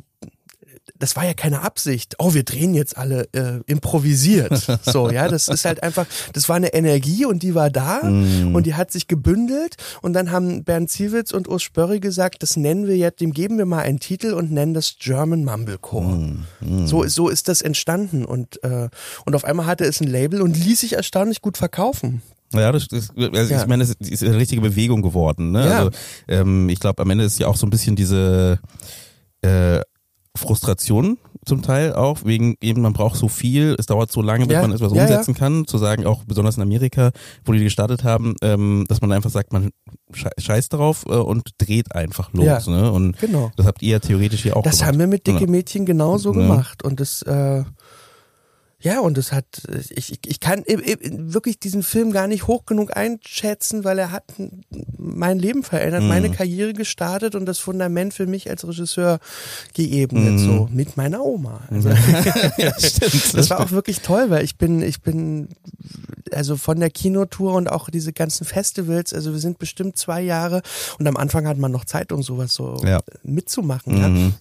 das war ja keine Absicht. Oh, wir drehen jetzt alle äh, improvisiert. So, ja, das ist halt einfach, das war eine Energie und die war da und die hat sich gebündelt und dann haben Bernd Ziewitz und Urs Spörri gesagt, das nennen wir jetzt, dem geben wir mal einen Titel und nennen das German Mumblecore. So, ist- so ist das entstanden und äh, und auf einmal hatte es ein Label und ließ sich erstaunlich gut verkaufen. Ja, das ist, also Ja. ich meine, es ist eine richtige Bewegung geworden. Ne? Ja. Also, ähm, ich glaube, am Ende ist ja auch so ein bisschen diese äh, Frustration zum Teil auch, wegen eben, man braucht so viel, es dauert so lange, bis Ja. man etwas Ja, umsetzen kann, zu sagen, auch besonders in Amerika, wo die gestartet haben, ähm, dass man einfach sagt, man sche- scheißt drauf äh, und dreht einfach los. Ja. Ne? Und Genau. das habt ihr ja theoretisch hier auch Das gemacht. haben wir mit Dicke Ja. Mädchen genauso Ja. gemacht. Und das, äh, ja, und das hat, ich, ich- kann i- i- wirklich diesen Film gar nicht hoch genug einschätzen, weil er hat mein Leben verändert, Mhm. meine Karriere gestartet und das Fundament für mich als Regisseur geebnet, Mhm. so mit meiner Oma. Also, ja, stimmt. das war auch wirklich toll, weil ich bin, ich bin, also von der Kinotour und auch diese ganzen Festivals, also wir sind bestimmt zwei Jahre und am Anfang hat man noch Zeit, um sowas so Ja. mitzumachen. Ja?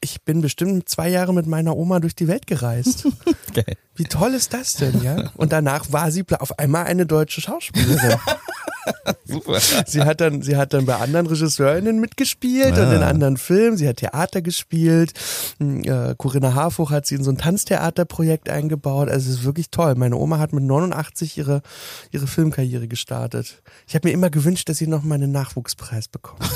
Ich bin bestimmt zwei Jahre mit meiner Oma durch die Welt gereist. Geil. Wie toll ist das denn, ja? Und danach war sie auf einmal eine deutsche Schauspielerin. Super. Sie hat dann, sie hat dann bei anderen Regisseurinnen mitgespielt und Ah. in anderen Filmen. Sie hat Theater gespielt. Hm, Äh, Corinna Harfuch hat sie in so ein Tanztheaterprojekt eingebaut. Also es ist wirklich toll. Meine Oma hat mit 89 ihre, ihre Filmkarriere gestartet. Ich habe mir immer gewünscht, dass sie noch mal einen Nachwuchspreis bekommt.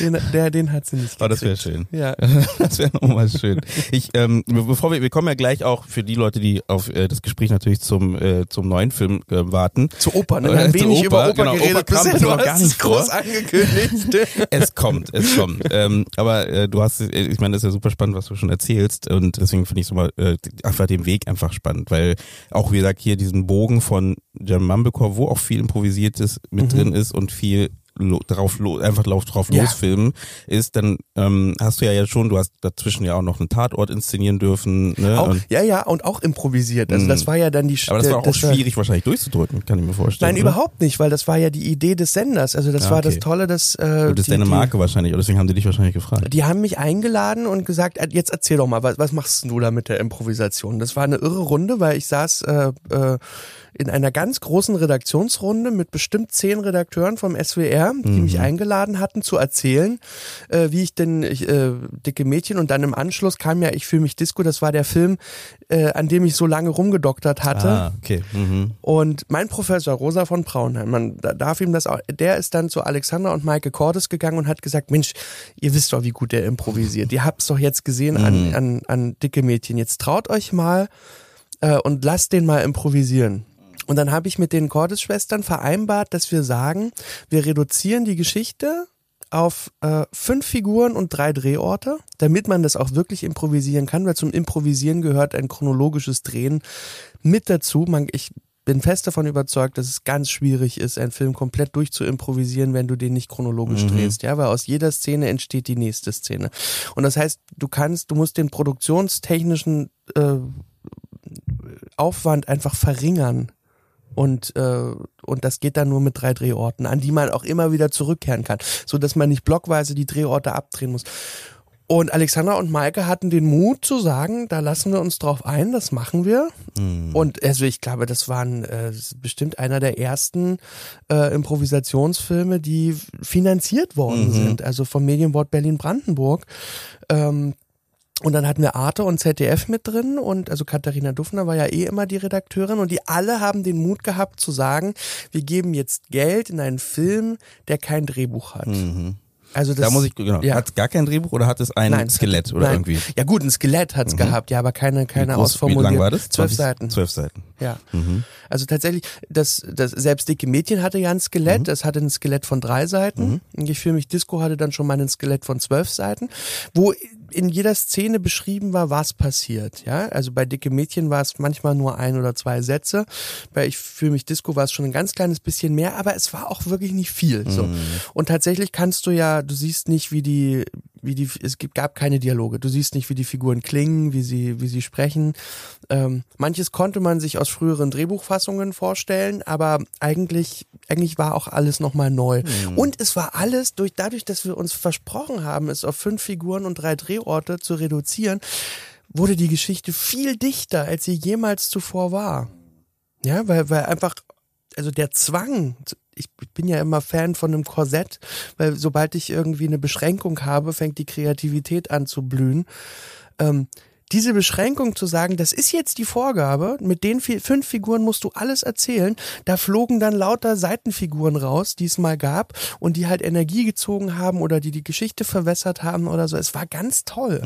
Den, der, den hat sie nicht gekriegt. Oh, das wäre schön. Ja. Das wäre nochmal schön. Ich, ähm, bevor wir, wir kommen ja gleich auch für die Leute, die auf äh, das Gespräch natürlich zum äh, zum neuen Film äh, warten. Zu Oper, ne? Wir Äh, haben zu wenig Oper, über Oper genau, geredet Oper kam bisher. Du hast gar nicht vor. groß angekündigt. Es kommt, es kommt. ähm, aber äh, du hast, äh, ich meine, das ist ja super spannend, was du schon erzählst und deswegen finde ich so mal äh, einfach den Weg einfach spannend, weil auch wie gesagt hier diesen Bogen von German Mumblecore, wo auch viel improvisiertes mit Mhm. drin ist und viel lo drauf lo einfach lauf drauf Ja. losfilmen ist, dann ähm, hast du ja, ja schon, du hast dazwischen ja auch noch einen Tatort inszenieren dürfen. Ne? Auch, und, ja, ja, und auch improvisiert. Also Mhm. das war ja dann die aber das war auch das schwierig wahrscheinlich durchzudrücken, kann ich mir vorstellen. Nein, oder? überhaupt nicht, weil das war ja die Idee des Senders. Also das Ja, war das okay. Tolle, dass äh, Und das ist die, deine die- Marke wahrscheinlich, und deswegen haben die dich wahrscheinlich gefragt. Die haben mich eingeladen und gesagt, äh, jetzt erzähl doch mal, was, was machst du da mit der Improvisation? Das war eine irre Runde, weil ich saß äh, äh, in einer ganz großen Redaktionsrunde mit bestimmt zehn Redakteuren vom SWR, die mich eingeladen hatten zu erzählen, äh, wie ich denn ich, äh, dicke Mädchen und dann im Anschluss kam ja Ich fühle mich Disco, das war der Film, äh, an dem ich so lange rumgedoktert hatte. Ah, okay. Mhm. Und mein Professor Rosa von Braunheim, man da- darf ihm das auch, der ist dann zu Alexander und Maike Cordes gegangen und hat gesagt, Mensch, ihr wisst doch, wie gut der improvisiert. Ihr habt's doch jetzt gesehen an, an, an dicke Mädchen. Jetzt traut euch mal äh, und lasst den mal improvisieren. Und dann habe ich mit den Cordes-Schwestern vereinbart, dass wir sagen, wir reduzieren die Geschichte auf äh, fünf Figuren und drei Drehorte, damit man das auch wirklich improvisieren kann, weil zum Improvisieren gehört ein chronologisches Drehen mit dazu. Man, ich bin fest davon überzeugt, dass es ganz schwierig ist, einen Film komplett durchzuimprovisieren, wenn du den nicht chronologisch drehst, ja, weil aus jeder Szene entsteht die nächste Szene. Und das heißt, du kannst, du musst den produktionstechnischen äh, Aufwand einfach verringern. Und, äh, und das geht dann nur mit drei Drehorten, an die man auch immer wieder zurückkehren kann, so dass man nicht blockweise die Drehorte abdrehen muss. Und Alexandra und Maike hatten den Mut zu sagen, da lassen wir uns drauf ein, das machen wir. Und also ich glaube, das waren äh, bestimmt einer der ersten äh, Improvisationsfilme, die finanziert worden sind, also vom Medienboard Berlin-Brandenburg. Ähm, und dann hatten wir Arte und ZDF mit drin und also Katharina Duffner war ja eh immer die Redakteurin und die alle haben den Mut gehabt zu sagen, wir geben jetzt Geld in einen Film, der kein Drehbuch hat. Also das, Da muss ich, genau. ja. Hat es gar kein Drehbuch oder hat es ein Nein, Skelett oder nein. irgendwie? Ja gut, ein Skelett hat's gehabt, ja, aber keine, keine wie, groß, wie lang war das? Zwölf 20? Seiten. Zwölf Seiten. Ja. Also tatsächlich, das, das selbst dicke Mädchen hatte ja ein Skelett. Es hatte ein Skelett von drei Seiten. Und Ich fühle mich Disco hatte dann schon mal ein Skelett von zwölf Seiten, wo in jeder Szene beschrieben war, was passiert. Ja, also bei dicke Mädchen war es manchmal nur ein oder zwei Sätze. Bei ich fühle mich Disco war es schon ein ganz kleines bisschen mehr, aber es war auch wirklich nicht viel. So. Und tatsächlich kannst du ja, du siehst nicht, wie die, wie die, es gab keine Dialoge. Du siehst nicht, wie die Figuren klingen, wie sie, wie sie sprechen. Ähm, manches konnte man sich aus früheren Drehbuchfassungen vorstellen, aber eigentlich, eigentlich war auch alles nochmal neu. Und es war alles durch, dadurch, dass wir uns versprochen haben, es auf fünf Figuren und drei Drehorte zu reduzieren, wurde die Geschichte viel dichter, als sie jemals zuvor war. Ja, weil, weil einfach, also der Zwang, bin ja immer Fan von einem Korsett, weil sobald ich irgendwie eine Beschränkung habe, fängt die Kreativität an zu blühen. Ähm, diese Beschränkung zu sagen, das ist jetzt die Vorgabe, mit den vier, fünf Figuren musst du alles erzählen, da flogen dann lauter Seitenfiguren raus, die es mal gab und die halt Energie gezogen haben oder die die Geschichte verwässert haben oder so. Es war ganz toll,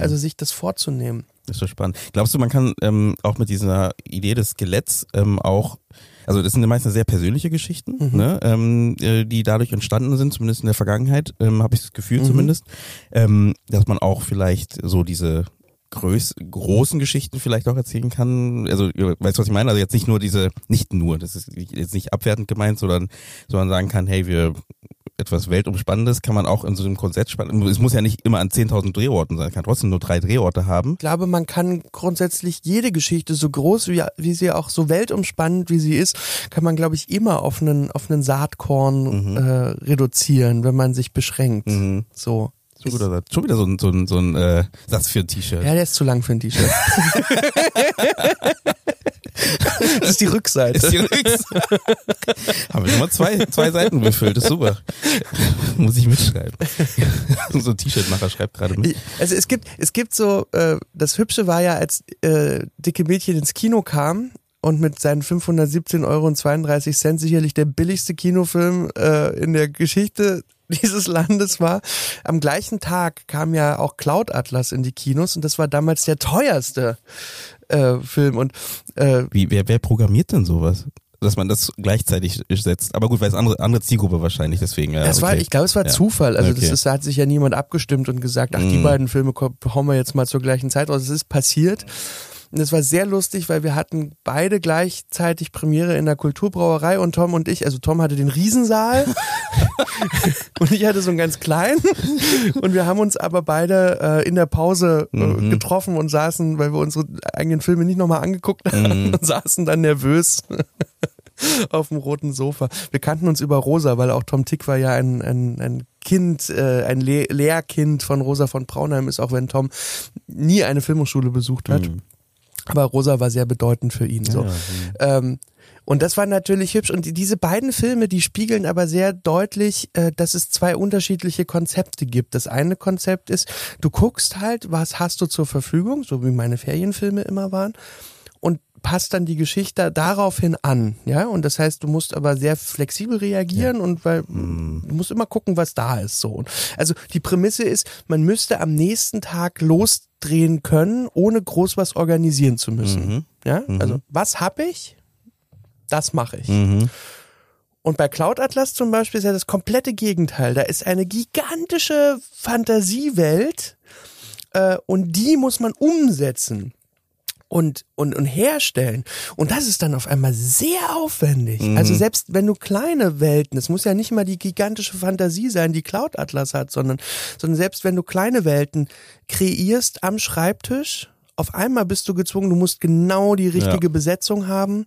also sich das vorzunehmen. Das ist so spannend. Glaubst du, man kann ähm, auch mit dieser Idee des Skeletts ähm, auch, also das sind ja meistens sehr persönliche Geschichten, ne, ähm, äh, die dadurch entstanden sind, zumindest in der Vergangenheit, ähm, habe ich das Gefühl zumindest, ähm, dass man auch vielleicht so diese größ großen Geschichten vielleicht auch erzählen kann. Also, weißt du, was ich meine? Also jetzt nicht nur diese, nicht nur, das ist jetzt nicht abwertend gemeint, sondern, sondern sagen kann, hey, wir etwas Weltumspannendes kann man auch in so einem Konzept spannen. Es muss ja nicht immer an 10.000 Drehorten sein, kann trotzdem nur drei Drehorte haben. Ich glaube, man kann grundsätzlich jede Geschichte, so groß wie, wie sie auch, so weltumspannend wie sie ist, kann man, glaube ich, immer auf einen, auf einen Saatkorn äh, reduzieren, wenn man sich beschränkt. So. So guter Satz. Schon wieder so ein, so ein, so ein äh, Satz für ein T-Shirt. Ja, der ist zu lang für ein T-Shirt. das ist die Rückseite. Ist die Rücks- Haben wir nochmal zwei, zwei Seiten befüllt, ist super. Muss ich mitschreiben. so ein T-Shirt-Macher schreibt gerade mit. Also es gibt, es gibt so, äh, das Hübsche war ja, als äh, dicke Mädchen ins Kino kam und mit seinen 517 Euro und 32 Cent sicherlich der billigste Kinofilm äh, in der Geschichte dieses Landes war. Am gleichen Tag kam ja auch Cloud Atlas in die Kinos und das war damals der teuerste äh, Film. Und äh, Wie, wer, wer programmiert denn sowas? Dass man das gleichzeitig setzt. Aber gut, weil es andere, andere Zielgruppe wahrscheinlich, deswegen. Ja, das war, okay. ich glaube, es war Ja. Zufall. Also Okay. das ist, da hat sich ja niemand abgestimmt und gesagt, ach, die Mhm. beiden Filme hauen wir jetzt mal zur gleichen Zeit raus. Es ist passiert. Und es war sehr lustig, weil wir hatten beide gleichzeitig Premiere in der Kulturbrauerei und Tom und ich, also Tom hatte den Riesensaal und ich hatte so einen ganz kleinen und wir haben uns aber beide äh, in der Pause äh, Mhm. getroffen und saßen, weil wir unsere eigenen Filme nicht nochmal angeguckt haben Mhm. und saßen dann nervös auf dem roten Sofa. Wir kannten uns über Rosa, weil auch Tom Tick war ja ein, ein, ein Kind, äh, ein Le Lehrkind von Rosa von Braunheim ist, auch wenn Tom nie eine Filmhochschule besucht hat. Mhm. Aber Rosa war sehr bedeutend für ihn. So. Ja, Ähm, und das war natürlich hübsch. Und die- diese beiden Filme, die spiegeln aber sehr deutlich, äh, dass es zwei unterschiedliche Konzepte gibt. Das eine Konzept ist, du guckst halt, was hast du zur Verfügung, so wie meine Ferienfilme immer waren, passt dann die Geschichte daraufhin an. Ja, und das heißt, du musst aber sehr flexibel reagieren und weil du musst immer gucken, was da ist. So. Und Also die Prämisse ist, man müsste am nächsten Tag losdrehen können, ohne groß was organisieren zu müssen. Mhm. Ja, also was hab ich? Das mache ich. Mhm. Und bei Cloud Atlas zum Beispiel ist ja das komplette Gegenteil. Da ist eine gigantische Fantasiewelt äh, und die muss man umsetzen und, und, und herstellen. Und das ist dann auf einmal sehr aufwendig. Also selbst wenn du kleine Welten, es muss ja nicht mal die gigantische Fantasie sein, die Cloud Atlas hat, sondern, sondern selbst wenn du kleine Welten kreierst am Schreibtisch, auf einmal bist du gezwungen, du musst genau die richtige Ja. Besetzung haben.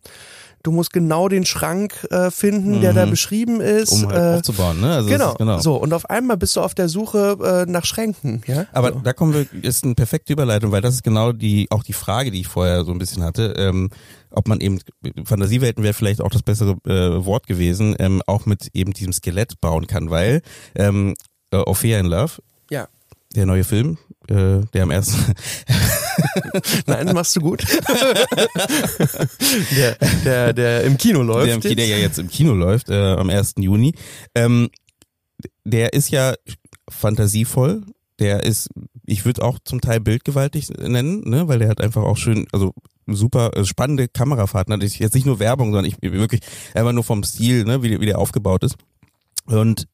Du musst genau den Schrank äh, finden, der da beschrieben ist. Um halt äh, aufzubauen, ne? Also genau, ist, genau. So, und auf einmal bist du auf der Suche äh, nach Schränken, ja? Aber so. da kommen wir, ist eine perfekte Überleitung, weil das ist genau die, auch die Frage, die ich vorher so ein bisschen hatte, ähm, ob man eben, Fantasiewelten wäre vielleicht auch das bessere äh, Wort gewesen, ähm, auch mit eben diesem Skelett bauen kann, weil ähm, äh, Ophelia in Love, ja. der neue Film, äh, der am ersten, Nein, machst du gut. der, der, der im Kino läuft. der, im Kino, der jetzt. ja jetzt im Kino läuft, äh, am 1. Juni, ähm, der ist ja fantasievoll, der ist, ich würde auch zum Teil bildgewaltig nennen, ne, weil der hat einfach auch schön, also super äh, spannende Kamerafahrten hat. Jetzt nicht nur Werbung, sondern ich wirklich einfach nur vom Stil, ne, wie, wie der aufgebaut ist. Und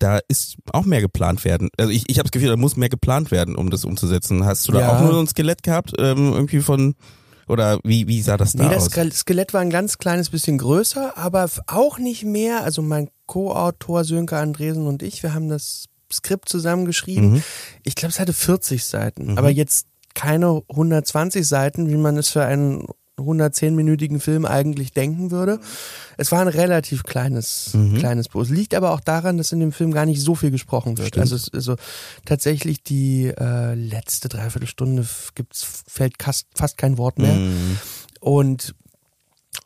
da ist auch mehr geplant werden. Also ich, ich habe das Gefühl, da muss mehr geplant werden, um das umzusetzen. Hast du da Ja. auch nur so ein Skelett gehabt, ähm, irgendwie von, oder wie, wie sah das da Nee, das aus? Ske- Skelett war ein ganz kleines bisschen größer, aber auch nicht mehr. Also mein Co-Autor Sönke Andresen und ich, wir haben das Skript zusammengeschrieben. Mhm. Ich glaube, es hatte 40 Seiten, aber jetzt keine 120 Seiten, wie man es für einen 110-minütigen Film eigentlich denken würde. Es war ein relativ kleines, Mhm. kleines Buch. Es liegt aber auch daran, dass in dem Film gar nicht so viel gesprochen wird. Stimmt. Also, es, also tatsächlich die äh, letzte Dreiviertelstunde gibt's, fällt fast, fast kein Wort mehr. Mhm. Und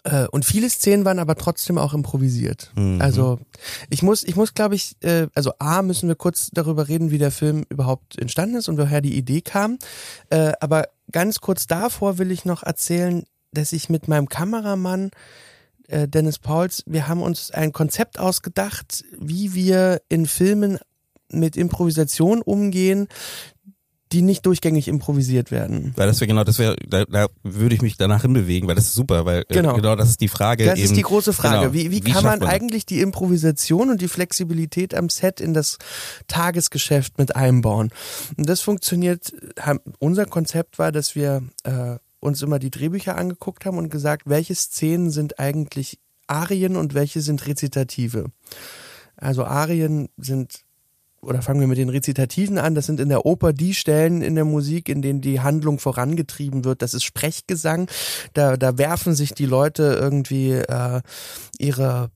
äh, und viele Szenen waren aber trotzdem auch improvisiert. Mhm. Also ich muss, ich muss, glaube ich, äh, also a müssen wir kurz darüber reden, wie der Film überhaupt entstanden ist und woher die Idee kam. Äh, aber ganz kurz davor will ich noch erzählen, dass ich mit meinem Kameramann äh, Dennis Pauls, wir haben uns ein Konzept ausgedacht, wie wir in Filmen mit Improvisation umgehen, die nicht durchgängig improvisiert werden. Weil das wäre genau, das wäre, da, da würde ich mich danach hinbewegen, weil das ist super, weil äh, Genau. genau das ist die Frage. Das eben, ist die große Frage. Genau. Wie, wie, Wie kann man, man eigentlich die Improvisation und die Flexibilität am Set in das Tagesgeschäft mit einbauen? Und das funktioniert, haben, unser Konzept war, dass wir äh, uns immer die Drehbücher angeguckt haben und gesagt, welche Szenen sind eigentlich Arien und welche sind Rezitative. Also Arien sind oder fangen wir mit den Rezitativen an. Das sind in der Oper die Stellen in der Musik, in denen die Handlung vorangetrieben wird. Das ist Sprechgesang. Da, da werfen sich die Leute irgendwie äh, ihre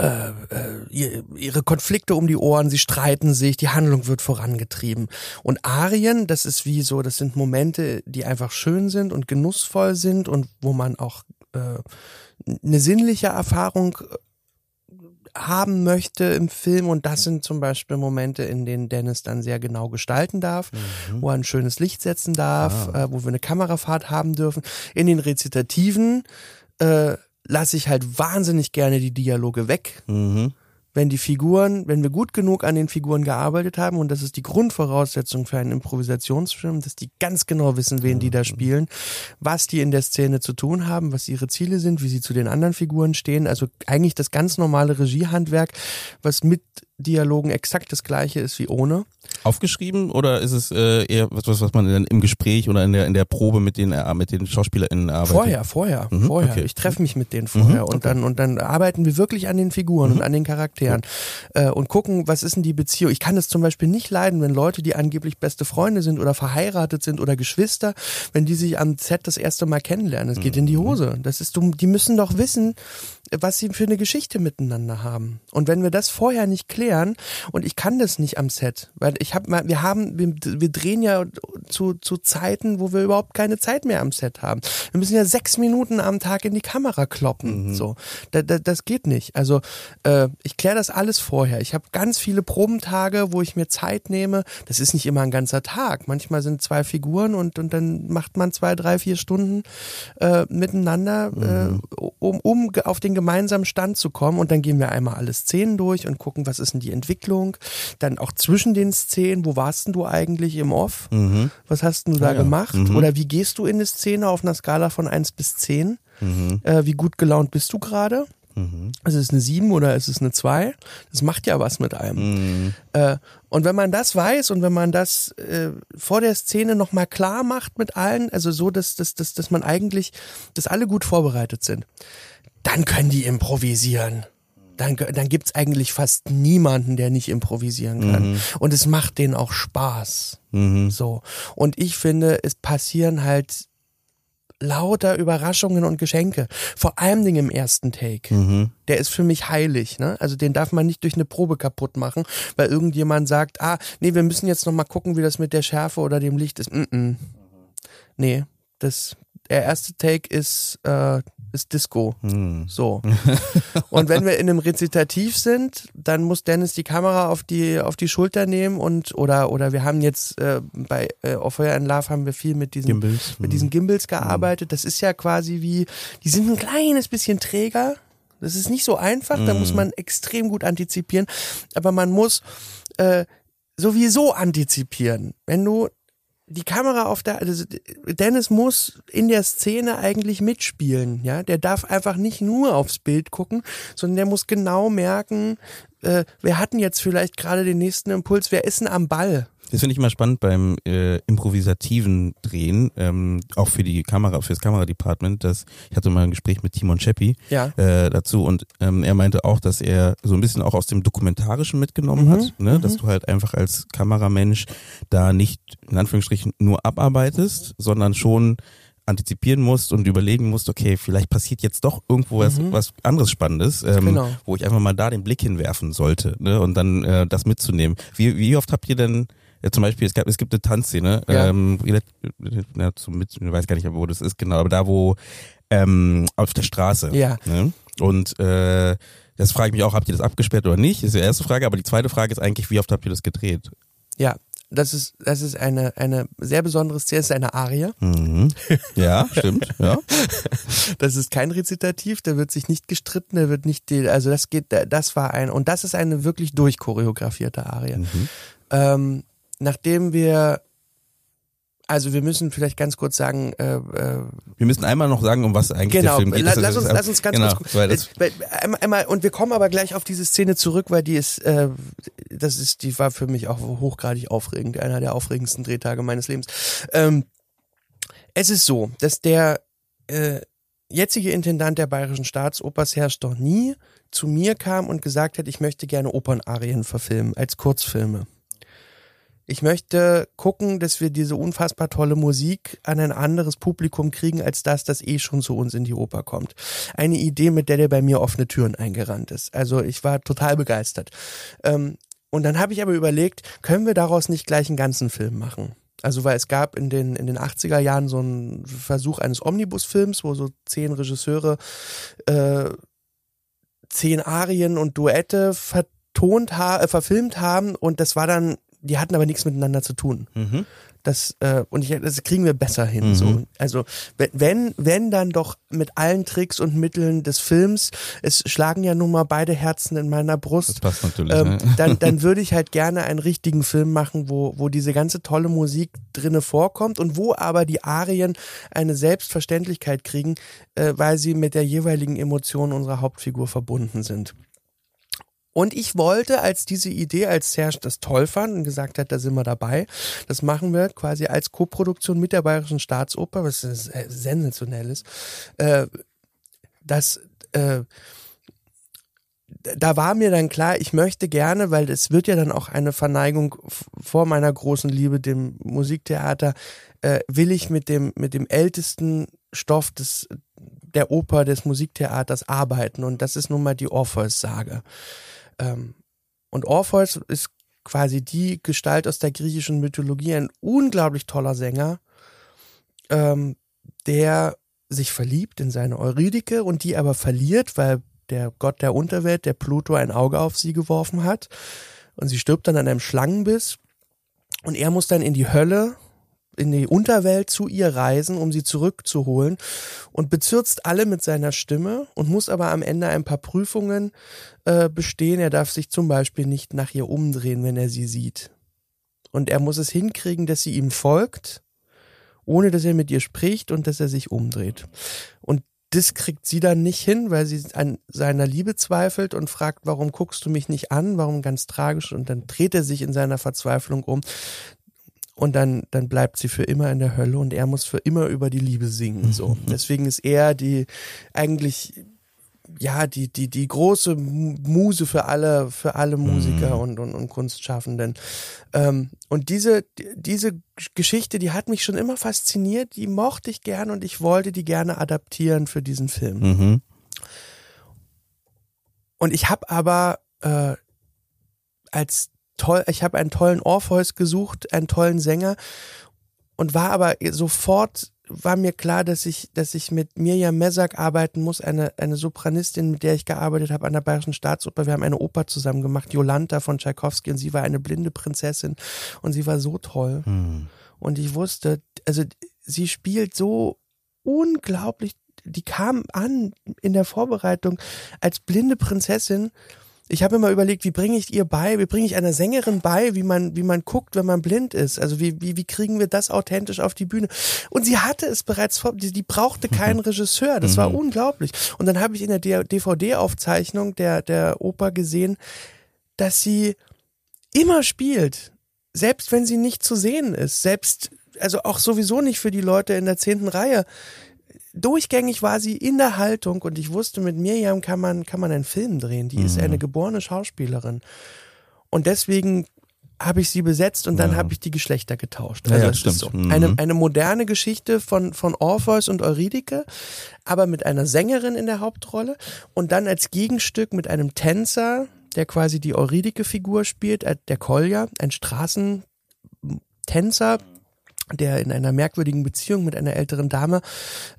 äh, äh, ihr- ihre Konflikte um die Ohren, sie streiten sich, die Handlung wird vorangetrieben. Und Arien, das ist wie so, das sind Momente, die einfach schön sind und genussvoll sind und wo man auch äh, eine sinnliche Erfahrung haben möchte im Film und das sind zum Beispiel Momente, in denen Dennis dann sehr genau gestalten darf, wo er ein schönes Licht setzen darf, äh, wo wir eine Kamerafahrt haben dürfen. In den Rezitativen äh, lasse ich halt wahnsinnig gerne die Dialoge weg, Mhm. wenn die Figuren, wenn wir gut genug an den Figuren gearbeitet haben, und das ist die Grundvoraussetzung für einen Improvisationsfilm, dass die ganz genau wissen, wen die da spielen, was die in der Szene zu tun haben, was ihre Ziele sind, wie sie zu den anderen Figuren stehen. Also eigentlich das ganz normale Regiehandwerk, was mit Dialogen exakt das gleiche ist wie ohne. Aufgeschrieben oder ist es äh, eher was, was man in, im Gespräch oder in der in der Probe mit den äh, mit den SchauspielerInnen arbeitet? Vorher, vorher, Mhm, vorher. okay. Ich treffe mich mit denen vorher Mhm, und dann und dann arbeiten wir wirklich an den Figuren Mhm. und an den Charakteren äh, und gucken, was ist denn die Beziehung. Ich kann es zum Beispiel nicht leiden, wenn Leute, die angeblich beste Freunde sind oder verheiratet sind oder Geschwister, wenn die sich am Set das erste Mal kennenlernen. Es geht in Mhm. die Hose. Das ist. Die müssen doch wissen, was sie für eine Geschichte miteinander haben. Und wenn wir das vorher nicht klären, und ich kann das nicht am Set, weil ich habe mal, wir haben, wir, wir drehen ja zu, zu Zeiten, wo wir überhaupt keine Zeit mehr am Set haben. Wir müssen ja sechs Minuten am Tag in die Kamera kloppen. So, da, da, das geht nicht. Also äh, ich kläre das alles vorher. Ich habe ganz viele Probentage, wo ich mir Zeit nehme. Das ist nicht immer ein ganzer Tag. Manchmal sind zwei Figuren und und dann macht man zwei, drei, vier Stunden äh, miteinander, äh, um, um auf den gemeinsamen Stand zu kommen. Und dann gehen wir einmal alle Szenen durch und gucken, was ist denn die Entwicklung. Dann auch zwischen den Szenen, wo warst denn du eigentlich im Off? Mhm. Was hast denn du da ja. gemacht? Mhm. Oder wie gehst du in eine Szene auf einer Skala von eins bis zehn? Mhm. Äh, wie gut gelaunt bist du gerade? Mhm. Ist es eine sieben oder ist es eine zwei? Das macht ja was mit einem. Mhm. Äh, und wenn man das weiß und wenn man das äh, vor der Szene nochmal klar macht mit allen, also so, dass, dass, dass, dass man eigentlich, dass alle gut vorbereitet sind, dann können die improvisieren. Dann, dann gibt's eigentlich fast niemanden, der nicht improvisieren kann. Und es macht denen auch Spaß. Mhm. So. Und ich finde, es passieren halt lauter Überraschungen und Geschenke. Vor allem Dingen im ersten Take. Mhm. Der ist für mich heilig, ne? Also den darf man nicht durch eine Probe kaputt machen, weil irgendjemand sagt, ah, nee, wir müssen jetzt noch mal gucken, wie das mit der Schärfe oder dem Licht ist. Mm -mm. Nee, das der erste Take ist äh, ist Disco. Mhm. So. Und wenn wir in einem Rezitativ sind, dann muss Dennis die Kamera auf die auf die Schulter nehmen und oder oder wir haben jetzt äh, bei äh, Auf Feuer and Love haben wir viel mit diesen Gimbals. mit diesen Gimbals gearbeitet. Das ist ja quasi wie, die sind ein kleines bisschen träger. Das ist nicht so einfach, da muss man extrem gut antizipieren. Aber man muss äh, sowieso antizipieren. Wenn du die Kamera auf der, also Dennis muss in der Szene eigentlich mitspielen, ja. Der darf einfach nicht nur aufs Bild gucken, sondern der muss genau merken, äh, wer hat denn jetzt vielleicht gerade den nächsten Impuls, wer ist denn am Ball? Das finde ich immer spannend beim äh, improvisativen Drehen, ähm, auch für die Kamera, fürs Kameradepartment. Dass ich hatte mal ein Gespräch mit Timon Scheppi Ja. äh, dazu und ähm, er meinte auch, dass er so ein bisschen auch aus dem Dokumentarischen mitgenommen Mhm, hat, ne? dass du halt einfach als Kameramensch da nicht in Anführungsstrichen nur abarbeitest, sondern schon antizipieren musst und überlegen musst, okay, vielleicht passiert jetzt doch irgendwo was, was anderes Spannendes, ähm, Mhm. Genau. wo ich einfach mal da den Blick hinwerfen sollte ne? und dann äh, das mitzunehmen. Wie, wie oft habt ihr denn ja, zum Beispiel, es, gab, es gibt eine Tanzszene, Ja. ähm, ja, zum ich weiß gar nicht, wo das ist genau, aber da, wo ähm, auf der Straße. Ja. Ne? Und äh, das frage ich mich auch, habt ihr das abgesperrt oder nicht? Ist die erste Frage, aber die zweite Frage ist eigentlich, wie oft habt ihr das gedreht? Ja, das ist, das ist eine, eine sehr besondere Szene, das ist eine Arie. Mhm. Ja, stimmt, ja. Das ist kein Rezitativ, da wird sich nicht gestritten, da wird nicht, die, also das geht, das war ein, und das ist eine wirklich durchchoreografierte Arie. Mhm. Ähm, nachdem wir, also wir müssen vielleicht ganz kurz sagen, äh, äh, Wir müssen einmal noch sagen, um was eigentlich Genau, der Film geht. la- lass uns, lass uns ganz genau, kurz. Weil das, äh, einmal, einmal, und wir kommen aber gleich auf diese Szene zurück, weil die ist, äh, das ist, die war für mich auch hochgradig aufregend, einer der aufregendsten Drehtage meines Lebens. Ähm, es ist so, dass der äh, jetzige Intendant der Bayerischen Staatsoper Serge Dorny zu mir kam und gesagt hat, ich möchte gerne Opernarien verfilmen als Kurzfilme. Ich möchte gucken, dass wir diese unfassbar tolle Musik an ein anderes Publikum kriegen, als das, das eh schon zu uns in die Oper kommt. Eine Idee, mit der der bei mir offene Türen eingerannt ist. Also ich war total begeistert. Ähm, und dann habe ich aber überlegt, können wir daraus nicht gleich einen ganzen Film machen? Also weil es gab in den, in den 80er Jahren so einen Versuch eines Omnibusfilms, wo so zehn Regisseure äh, zehn Arien und Duette vertont ha äh, verfilmt haben und das war dann die hatten aber nichts miteinander zu tun. mhm. Das, äh, und ich, das kriegen wir besser hin. Mhm. So. Also wenn, wenn dann doch mit allen Tricks und Mitteln des Films, es schlagen ja nun mal beide Herzen in meiner Brust. Das passt natürlich. Ähm, ne? dann, dann würde ich halt gerne einen richtigen Film machen, wo, wo diese ganze tolle Musik drinne vorkommt und wo aber die Arien eine Selbstverständlichkeit kriegen, äh, weil sie mit der jeweiligen Emotion unserer Hauptfigur verbunden sind. Und ich wollte, als diese Idee, als Serge das toll fand und gesagt hat, da sind wir dabei, das machen wir quasi als Koproduktion mit der Bayerischen Staatsoper, was sensationell ist, äh, dass äh, da war mir dann klar, ich möchte gerne, weil es wird ja dann auch eine Verneigung vor meiner großen Liebe, dem Musiktheater, äh, will ich mit dem, mit dem ältesten Stoff des, der Oper, des Musiktheaters arbeiten. Und das ist nun mal die Orpheus-Sage. Ähm, und Orpheus ist quasi die Gestalt aus der griechischen Mythologie, ein unglaublich toller Sänger, ähm, der sich verliebt in seine Eurydike und die aber verliert, weil der Gott der Unterwelt, der Pluto, ein Auge auf sie geworfen hat. Und sie stirbt dann an einem Schlangenbiss. Und er muss dann in die Hölle, in die Unterwelt zu ihr reisen, um sie zurückzuholen. Und bezirzt alle mit seiner Stimme und muss aber am Ende ein paar Prüfungen äh, bestehen. Er darf sich zum Beispiel nicht nach ihr umdrehen, wenn er sie sieht. Und er muss es hinkriegen, dass sie ihm folgt, ohne dass er mit ihr spricht und dass er sich umdreht. Und das kriegt sie dann nicht hin, weil sie an seiner Liebe zweifelt und fragt, warum guckst du mich nicht an? Warum ganz tragisch? Und dann dreht er sich in seiner Verzweiflung um. Und dann, dann bleibt sie für immer in der Hölle und er muss für immer über die Liebe singen, so. Deswegen ist er die, eigentlich, ja, die, die, die große Muse für alle, für alle Musiker Mhm. und, und, und Kunstschaffenden. Ähm, und diese, diese Geschichte, die hat mich schon immer fasziniert, die mochte ich gern und ich wollte die gerne adaptieren für diesen Film. Mhm. Und ich habe aber äh, als toll, ich habe einen tollen Orpheus gesucht, einen tollen Sänger und war aber sofort war mir klar, dass ich, dass ich mit Mirjam Mesak arbeiten muss, eine, eine Sopranistin, mit der ich gearbeitet habe an der Bayerischen Staatsoper. Wir haben eine Oper zusammen gemacht, Jolanta von Tchaikovsky, und sie war eine blinde Prinzessin und sie war so toll. Mhm. Und ich wusste, also sie spielt so unglaublich, die kam an in der Vorbereitung als blinde Prinzessin. Ich habe immer überlegt, wie bringe ich ihr bei, wie bringe ich einer Sängerin bei, wie man, wie man guckt, wenn man blind ist. Also wie, wie, wie kriegen wir das authentisch auf die Bühne? Und sie hatte es bereits vor, die, die brauchte keinen Regisseur. Das war unglaublich. Und dann habe ich in der DVD-Aufzeichnung der, der Oper gesehen, dass sie immer spielt. Selbst wenn sie nicht zu sehen ist. Selbst, also auch sowieso nicht für die Leute in der zehnten Reihe. Durchgängig war sie in der Haltung und ich wusste, mit Mirjam kann man, kann man einen Film drehen. Die ist eine geborene Schauspielerin. Und deswegen habe ich sie besetzt und dann Ja. habe ich die Geschlechter getauscht. Also ja, es stimmt. so. Mhm. Eine, eine moderne Geschichte von, von Orpheus und Eurydike, aber mit einer Sängerin in der Hauptrolle und dann als Gegenstück mit einem Tänzer, der quasi die Eurydike-Figur spielt, äh, der Kolja, ein Straßentänzer, der in einer merkwürdigen Beziehung mit einer älteren Dame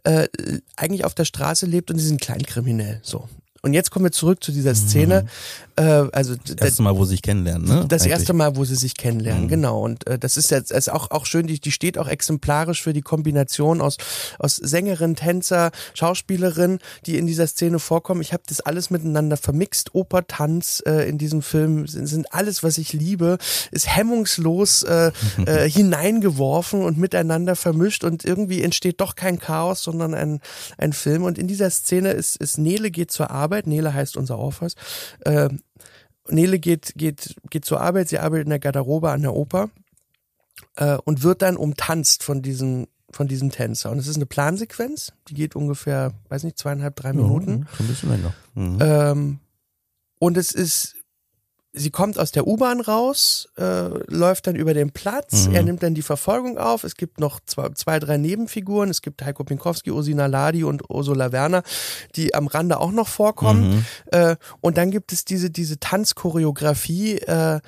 äh, eigentlich auf der Straße lebt und sie sind kleinkriminell. So. Und jetzt kommen wir zurück zu dieser Szene. Äh, also Das erste Mal, wo sie sich kennenlernen, ne? das Eigentlich. erste Mal, wo sie sich kennenlernen, Mhm. genau. Und äh, das ist jetzt ist auch auch schön. Die, die steht auch exemplarisch für die Kombination aus aus Sängerin, Tänzer, Schauspielerin, die in dieser Szene vorkommen. Ich habe das alles miteinander vermixt. Oper, Tanz äh, in diesem Film sind, sind alles, was ich liebe, ist hemmungslos äh, äh, hineingeworfen und miteinander vermischt und irgendwie entsteht doch kein Chaos, sondern ein ein Film. Und in dieser Szene ist ist Nele geht zur Arbeit. Nele heißt unser Orpheus. Äh, Nele geht, geht, geht zur Arbeit, sie arbeitet in der Garderobe an der Oper äh, und wird dann umtanzt von diesem, von diesem Tänzer. Und es ist eine Plansequenz, die geht ungefähr, weiß nicht, zweieinhalb, drei Minuten. Mhm, ein bisschen länger. Mhm. Ähm, und es ist, sie kommt aus der U-Bahn raus, äh, läuft dann über den Platz, Mhm. er nimmt dann die Verfolgung auf. Es gibt noch zwei, zwei drei Nebenfiguren. Es gibt Heiko Pinkowski, Ursina Ladi und Ursula Werner, die am Rande auch noch vorkommen. Mhm. Äh, und dann gibt es diese, diese Tanzchoreografie. Äh,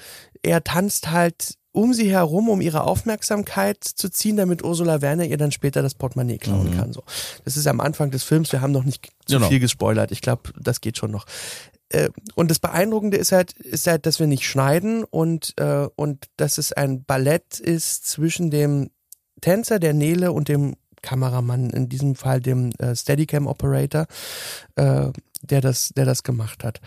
er tanzt halt um sie herum, um ihre Aufmerksamkeit zu ziehen, damit Ursula Werner ihr dann später das Portemonnaie klauen Mhm. kann. So, Das ist am Anfang des Films, wir haben noch nicht zu Genau. viel gespoilert. Ich glaube, das geht schon noch. Äh, und das Beeindruckende ist halt, ist halt, dass wir nicht schneiden und, äh, und dass es ein Ballett ist zwischen dem Tänzer, der Nele und dem Kameramann, in diesem Fall dem äh, Steadicam Operator, äh, der das, der das gemacht hat.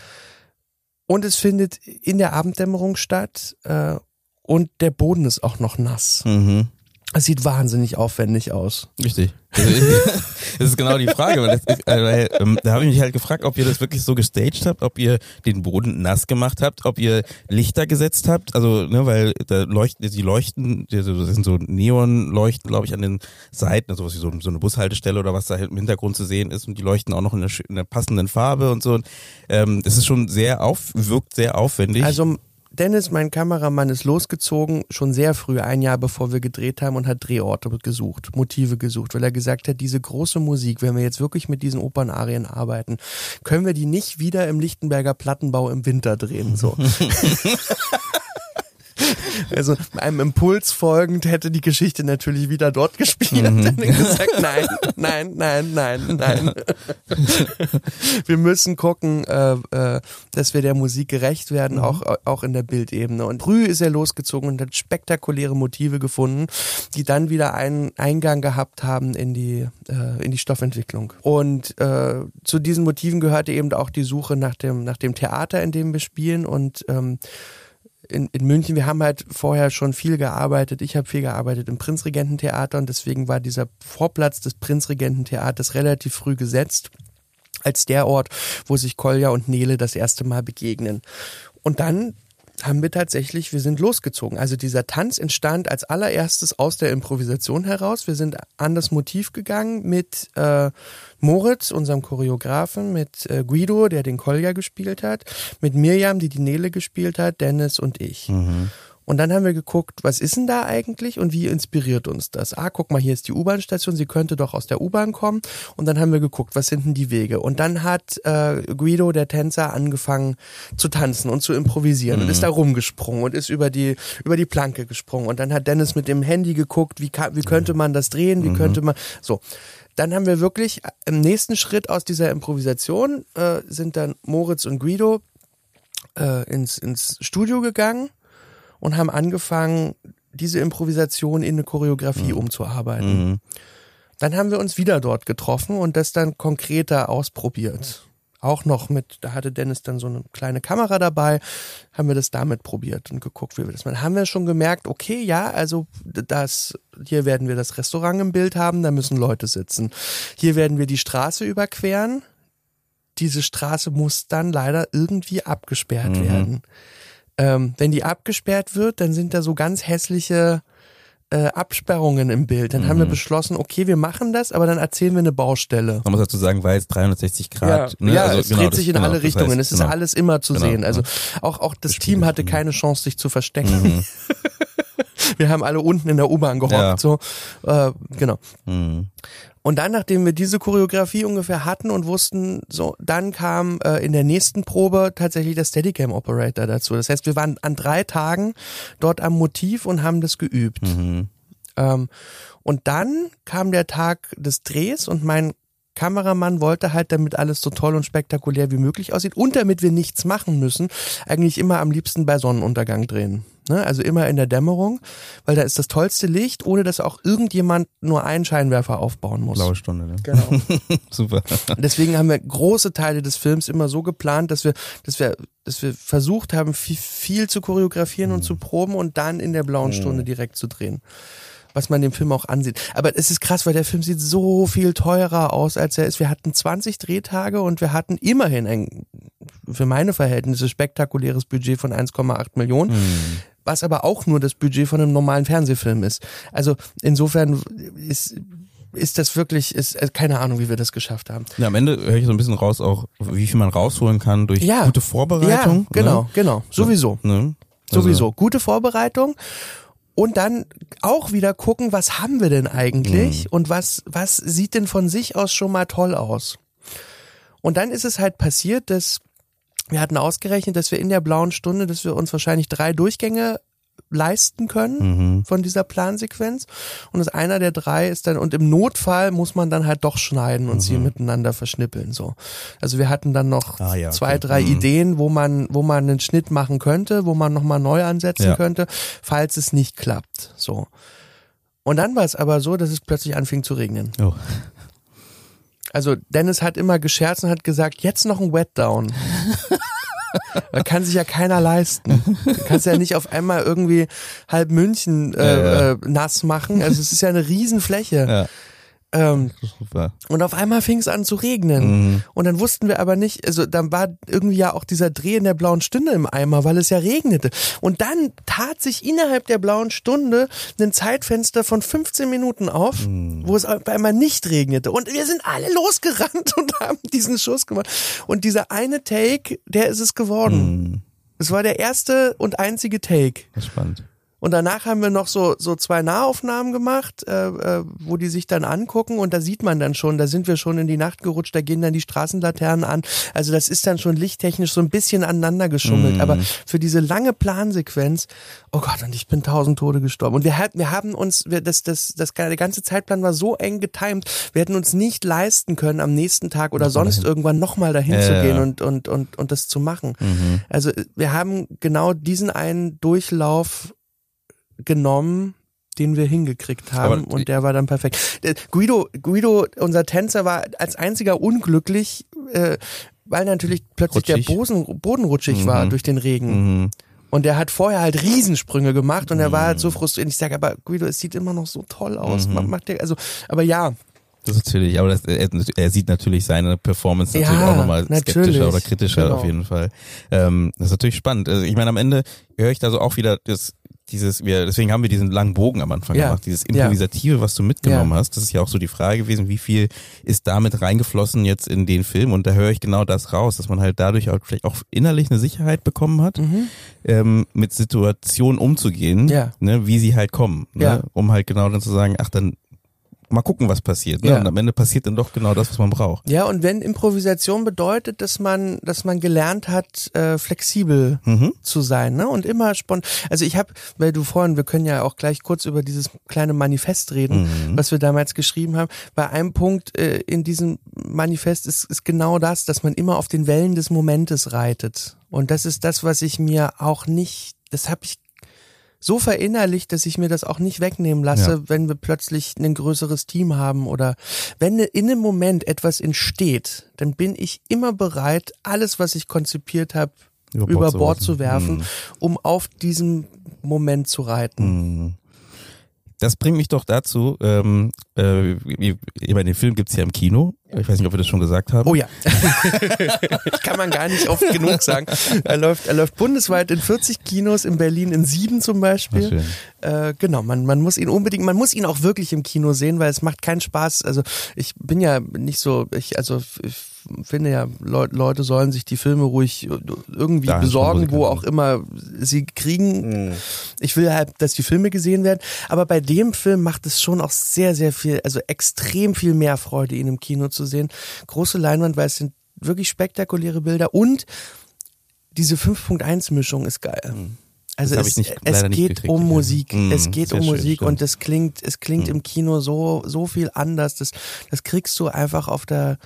Und es findet in der Abenddämmerung statt äh, und der Boden ist auch noch nass. Mhm. Es sieht wahnsinnig aufwendig aus. Richtig. Also, das ist genau die Frage. Weil das, äh, weil, ähm, da habe ich mich halt gefragt, ob ihr das wirklich so gestaged habt, ob ihr den Boden nass gemacht habt, ob ihr Lichter gesetzt habt. Also, ne, weil da leuchten, die leuchten, das sind so Neonleuchten, glaube ich, an den Seiten, also sowas wie so, so eine Bushaltestelle oder was da halt im Hintergrund zu sehen ist und die leuchten auch noch in der, in der passenden Farbe und so. Ähm, das ist schon sehr auf, wirkt sehr aufwendig. Also Dennis, mein Kameramann, ist losgezogen, schon sehr früh, ein Jahr bevor wir gedreht haben und hat Drehorte gesucht, Motive gesucht, weil er gesagt hat, diese große Musik, wenn wir jetzt wirklich mit diesen Opernarien arbeiten, können wir die nicht wieder im Lichtenberger Plattenbau im Winter drehen, so. Also einem Impuls folgend hätte die Geschichte natürlich wieder dort gespielt. Mhm. Dann gesagt, nein, nein, nein, nein, nein. wir müssen gucken, äh, äh, dass wir der Musik gerecht werden, mhm. auch, auch in der Bildebene. Und früh ist er losgezogen und hat spektakuläre Motive gefunden, die dann wieder einen Eingang gehabt haben in die, äh, in die Stoffentwicklung. Und äh, zu diesen Motiven gehörte eben auch die Suche nach dem, nach dem Theater, in dem wir spielen und ähm, in, in München, wir haben halt vorher schon viel gearbeitet. Ich habe viel gearbeitet im Prinzregententheater und deswegen war dieser Vorplatz des Prinzregententheaters relativ früh gesetzt als der Ort, wo sich Kolja und Nele das erste Mal begegnen. Und dann haben wir tatsächlich, wir sind losgezogen. Also dieser Tanz entstand als allererstes aus der Improvisation heraus. Wir sind an das Motiv gegangen mit äh, Moritz, unserem Choreografen, mit äh, Guido, der den Kolja gespielt hat, mit Mirjam, die die Nele gespielt hat, Dennis und ich. Mhm. Und dann haben wir geguckt, was ist denn da eigentlich und wie inspiriert uns das? Ah, guck mal, hier ist die U-Bahn-Station, sie könnte doch aus der U-Bahn kommen. Und dann haben wir geguckt, was sind denn die Wege? Und dann hat äh, Guido, der Tänzer, angefangen zu tanzen und zu improvisieren mhm. und ist da rumgesprungen und ist über die, über die Planke gesprungen. Und dann hat Dennis mit dem Handy geguckt, wie, kann, wie könnte man das drehen, wie mhm. könnte man, so. Dann haben wir wirklich im nächsten Schritt aus dieser Improvisation äh, sind dann Moritz und Guido äh, ins, ins Studio gegangen und haben angefangen, diese Improvisation in eine Choreografie mhm. umzuarbeiten. Mhm. Dann haben wir uns wieder dort getroffen und das dann konkreter ausprobiert. Auch noch mit, da hatte Dennis dann so eine kleine Kamera dabei, haben wir das damit probiert und geguckt, wie wir das machen. Haben wir schon gemerkt, okay, ja, also das, hier werden wir das Restaurant im Bild haben, da müssen Leute sitzen. Hier werden wir die Straße überqueren. Diese Straße muss dann leider irgendwie abgesperrt mhm. werden ähm, wenn die abgesperrt wird, dann sind da so ganz hässliche äh, Absperrungen im Bild. Dann mhm. haben wir mhm. beschlossen, okay, wir machen das, aber dann erzählen wir eine Baustelle. Man muss dazu sagen, weil es 360 Grad. Ja, ne? ja also, es genau, dreht sich in genau, alle Richtungen. Heißt, es ist genau. alles immer zu genau, sehen. Also auch, auch das Team hatte keine Chance, sich zu verstecken. Mhm. wir haben alle unten in der U-Bahn gehockt. Ja. So, äh, genau. Mhm. Und dann, nachdem wir diese Choreografie ungefähr hatten und wussten, so, dann kam äh, in der nächsten Probe tatsächlich der Steadicam Operator dazu. Das heißt, wir waren an drei Tagen dort am Motiv und haben das geübt. Mhm. Ähm, und dann kam der Tag des Drehs und mein Kameramann wollte halt, damit alles so toll und spektakulär wie möglich aussieht und damit wir nichts machen müssen, eigentlich immer am liebsten bei Sonnenuntergang drehen. Ne? Also immer in der Dämmerung, weil da ist das tollste Licht, ohne dass auch irgendjemand nur einen Scheinwerfer aufbauen muss. Blaue Stunde, ne? Genau. Super. Deswegen haben wir große Teile des Films immer so geplant, dass wir, dass wir, dass wir versucht haben, viel, viel zu choreografieren mhm. und zu proben und dann in der blauen mhm. Stunde direkt zu drehen was man dem Film auch ansieht. Aber es ist krass, weil der Film sieht so viel teurer aus, als er ist. Wir hatten 20 Drehtage und wir hatten immerhin ein, für meine Verhältnisse, spektakuläres Budget von 1,8 Millionen. Mhm. Was aber auch nur das Budget von einem normalen Fernsehfilm ist. Also insofern ist ist das wirklich, ist äh, keine Ahnung, wie wir das geschafft haben. Ja, am Ende höre ich so ein bisschen raus, auch wie viel man rausholen kann durch ja. gute Vorbereitung. Ja, genau, ne? genau, sowieso. Ne? Also. Sowieso. Gute Vorbereitung und dann auch wieder gucken, was haben wir denn eigentlich mhm. und was, was sieht denn von sich aus schon mal toll aus. Und dann ist es halt passiert, dass wir hatten ausgerechnet, dass wir in der blauen Stunde, dass wir uns wahrscheinlich drei Durchgänge leisten können Mhm. von dieser Plansequenz. Und das einer der drei ist dann, und im Notfall muss man dann halt doch schneiden und sie miteinander verschnippeln, so. Also wir hatten dann noch Ah, ja, zwei, okay. drei Mhm. Ideen, wo man, wo man einen Schnitt machen könnte, wo man nochmal neu ansetzen Ja. könnte, falls es nicht klappt, so. Und dann war es aber so, dass es plötzlich anfing zu regnen. Oh. Also Dennis hat immer gescherzt und hat gesagt, jetzt noch ein Wetdown. Da kann sich ja keiner leisten. Du kannst ja nicht auf einmal irgendwie halb München äh, Ja, ja. Äh, nass machen. Also es ist ja eine Riesenfläche. Ja, Ähm, und auf einmal fing es an zu regnen. Mhm. Und dann wussten wir aber nicht, also dann war irgendwie ja auch dieser Dreh in der blauen Stunde im Eimer, weil es ja regnete. Und dann tat sich innerhalb der blauen Stunde ein Zeitfenster von 15 Minuten auf, wo es auf einmal nicht regnete. Und wir sind alle losgerannt und haben diesen Schuss gemacht. Und dieser eine Take, der ist es geworden. Mhm. Es war der erste und einzige Take. Das ist spannend. Und danach haben wir noch so, so zwei Nahaufnahmen gemacht, äh, äh, wo die sich dann angucken und da sieht man dann schon, da sind wir schon in die Nacht gerutscht, da gehen dann die Straßenlaternen an. Also das ist dann schon lichttechnisch so ein bisschen aneinander geschummelt. Mhm. Aber für diese lange Plansequenz, oh Gott, und ich bin tausend Tode gestorben. Und wir, hat, wir haben uns, wir, das, das, das, der ganze Zeitplan war so eng getimt, wir hätten uns nicht leisten können, am nächsten Tag oder sonst dahin. irgendwann nochmal dahin Ja, zu gehen ja. und, und, und, und das zu machen. Mhm. Also wir haben genau diesen einen Durchlauf genommen, den wir hingekriegt haben Aber- und der war dann perfekt. Äh, Guido, Guido, unser Tänzer, war als einziger unglücklich, äh, weil natürlich plötzlich Rutschig. der Boden, Boden rutschig Mhm. war durch den Regen. Mhm. Und er hat vorher halt Riesensprünge gemacht und er war halt so frustriert. Ich sage, aber Guido, es sieht immer noch so toll aus. Mhm. Ma- Macht der, also, aber ja, Das ist natürlich, aber das, er, er sieht natürlich seine Performance natürlich Ja, auch nochmal skeptischer oder kritischer Genau. auf jeden Fall. Ähm, das ist natürlich spannend. Also ich meine, am Ende höre ich da so auch wieder das, dieses, wir, deswegen haben wir diesen langen Bogen am Anfang Ja. gemacht, dieses Improvisative, was du mitgenommen Ja. hast. Das ist ja auch so die Frage gewesen, wie viel ist damit reingeflossen jetzt in den Film? Und da höre ich genau das raus, dass man halt dadurch auch vielleicht auch innerlich eine Sicherheit bekommen hat, Mhm. ähm, mit Situationen umzugehen, Ja. ne, wie sie halt kommen, ne? Ja. um halt genau dann zu sagen, ach dann mal gucken, was passiert. Ne? Ja. Und am Ende passiert dann doch genau das, was man braucht. Ja, und wenn Improvisation bedeutet, dass man, dass man gelernt hat, äh, flexibel Mhm. zu sein, ne? Und immer spontan. Also ich habe, weil du vorhin, wir können ja auch gleich kurz über dieses kleine Manifest reden, Mhm. was wir damals geschrieben haben. Bei einem Punkt äh, in diesem Manifest ist, ist genau das, dass man immer auf den Wellen des Momentes reitet. Und das ist das, was ich mir auch nicht, das habe ich so verinnerlicht, dass ich mir das auch nicht wegnehmen lasse, Ja. wenn wir plötzlich ein größeres Team haben oder wenn in einem Moment etwas entsteht, dann bin ich immer bereit, alles, was ich konzipiert habe, Über über, Bord werfen. zu werfen, Mhm. um auf diesen Moment zu reiten. Mhm. Das bringt mich doch dazu, ähm, äh, meine, den Film gibt's ja im Kino. Ich weiß nicht, ob wir das schon gesagt haben. Oh ja. Kann man gar nicht oft genug sagen. Er läuft, er läuft bundesweit in 40 Kinos, in Berlin in sieben zum Beispiel. Äh, genau, man, man muss ihn unbedingt, man muss ihn auch wirklich im Kino sehen, weil es macht keinen Spaß. Also ich bin ja nicht so, ich, also ich finde ja, Leu Leute sollen sich die Filme ruhig irgendwie Da besorgen, wo auch immer sie kriegen. Ich will halt, dass die Filme gesehen werden. Aber bei dem Film macht es schon auch sehr, sehr viel, also extrem viel mehr Freude, ihn im Kino zu sehen. Große Leinwand, weil es sind wirklich spektakuläre Bilder und diese 5.1-Mischung ist geil. Also Das hab es, ich nicht- es geht um Musik. Mm, es geht um schön, Musik stimmt. und es klingt, es klingt im Kino so, so viel anders. Das, das kriegst du einfach auf der,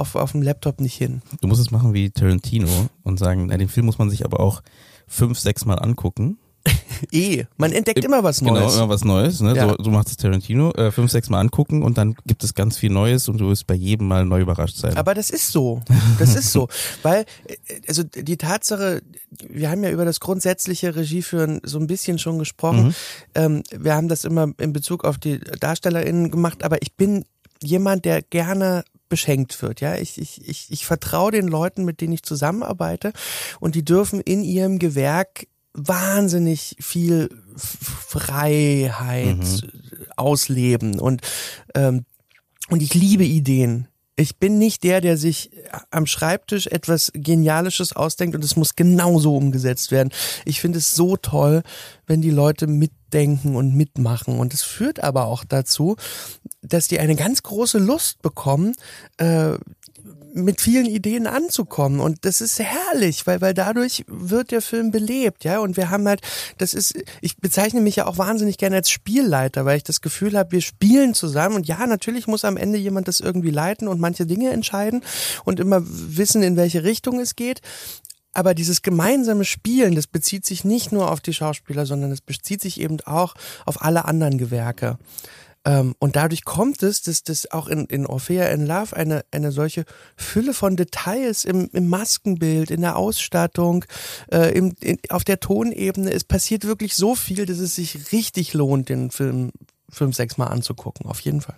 auf, auf dem Laptop nicht hin. Du musst es machen wie Tarantino und sagen, na, den Film muss man sich aber auch fünf, sechs Mal angucken. Eh, man entdeckt immer was Genau, Neues. immer was Neues. Ne? Ja. So, so macht es Tarantino. Äh, fünf, sechs Mal angucken und dann gibt es ganz viel Neues und du wirst bei jedem Mal neu überrascht sein. Aber das ist so. Das ist so. Weil, äh, also die Tatsache, wir haben ja über das grundsätzliche Regieführen so ein bisschen schon gesprochen. Mhm. Ähm, wir haben das immer in Bezug auf die DarstellerInnen gemacht, aber ich bin jemand, der gerne beschenkt wird, ja. Ich, ich, ich, ich vertraue den Leuten, mit denen ich zusammenarbeite und die dürfen in ihrem Gewerk wahnsinnig viel Freiheit ausleben und ähm, und ich liebe Ideen. Ich bin nicht der, der sich am Schreibtisch etwas Genialisches ausdenkt und es muss genauso umgesetzt werden. Ich finde es so toll, wenn die Leute mitdenken und mitmachen. Und es führt aber auch dazu, dass die eine ganz große Lust bekommen, äh, mit vielen Ideen anzukommen. Und das ist herrlich, weil weil dadurch wird der Film belebt, ja. Und wir haben halt das ist ich bezeichne mich ja auch wahnsinnig gerne als Spielleiter, weil ich das Gefühl habe, wir spielen zusammen. Und ja, natürlich muss am Ende jemand das irgendwie leiten und manche Dinge entscheiden und immer wissen, in welche Richtung es geht, aber dieses gemeinsame Spielen, das bezieht sich nicht nur auf die Schauspieler, sondern es bezieht sich eben auch auf alle anderen Gewerke. Ähm, und dadurch kommt es, dass das auch in, in Orphea in Love eine, eine solche Fülle von Details im, im Maskenbild, in der Ausstattung, äh, im, in, auf der Tonebene. Es passiert wirklich so viel, dass es sich richtig lohnt, den Film fünf, sechs Mal anzugucken. Auf jeden Fall.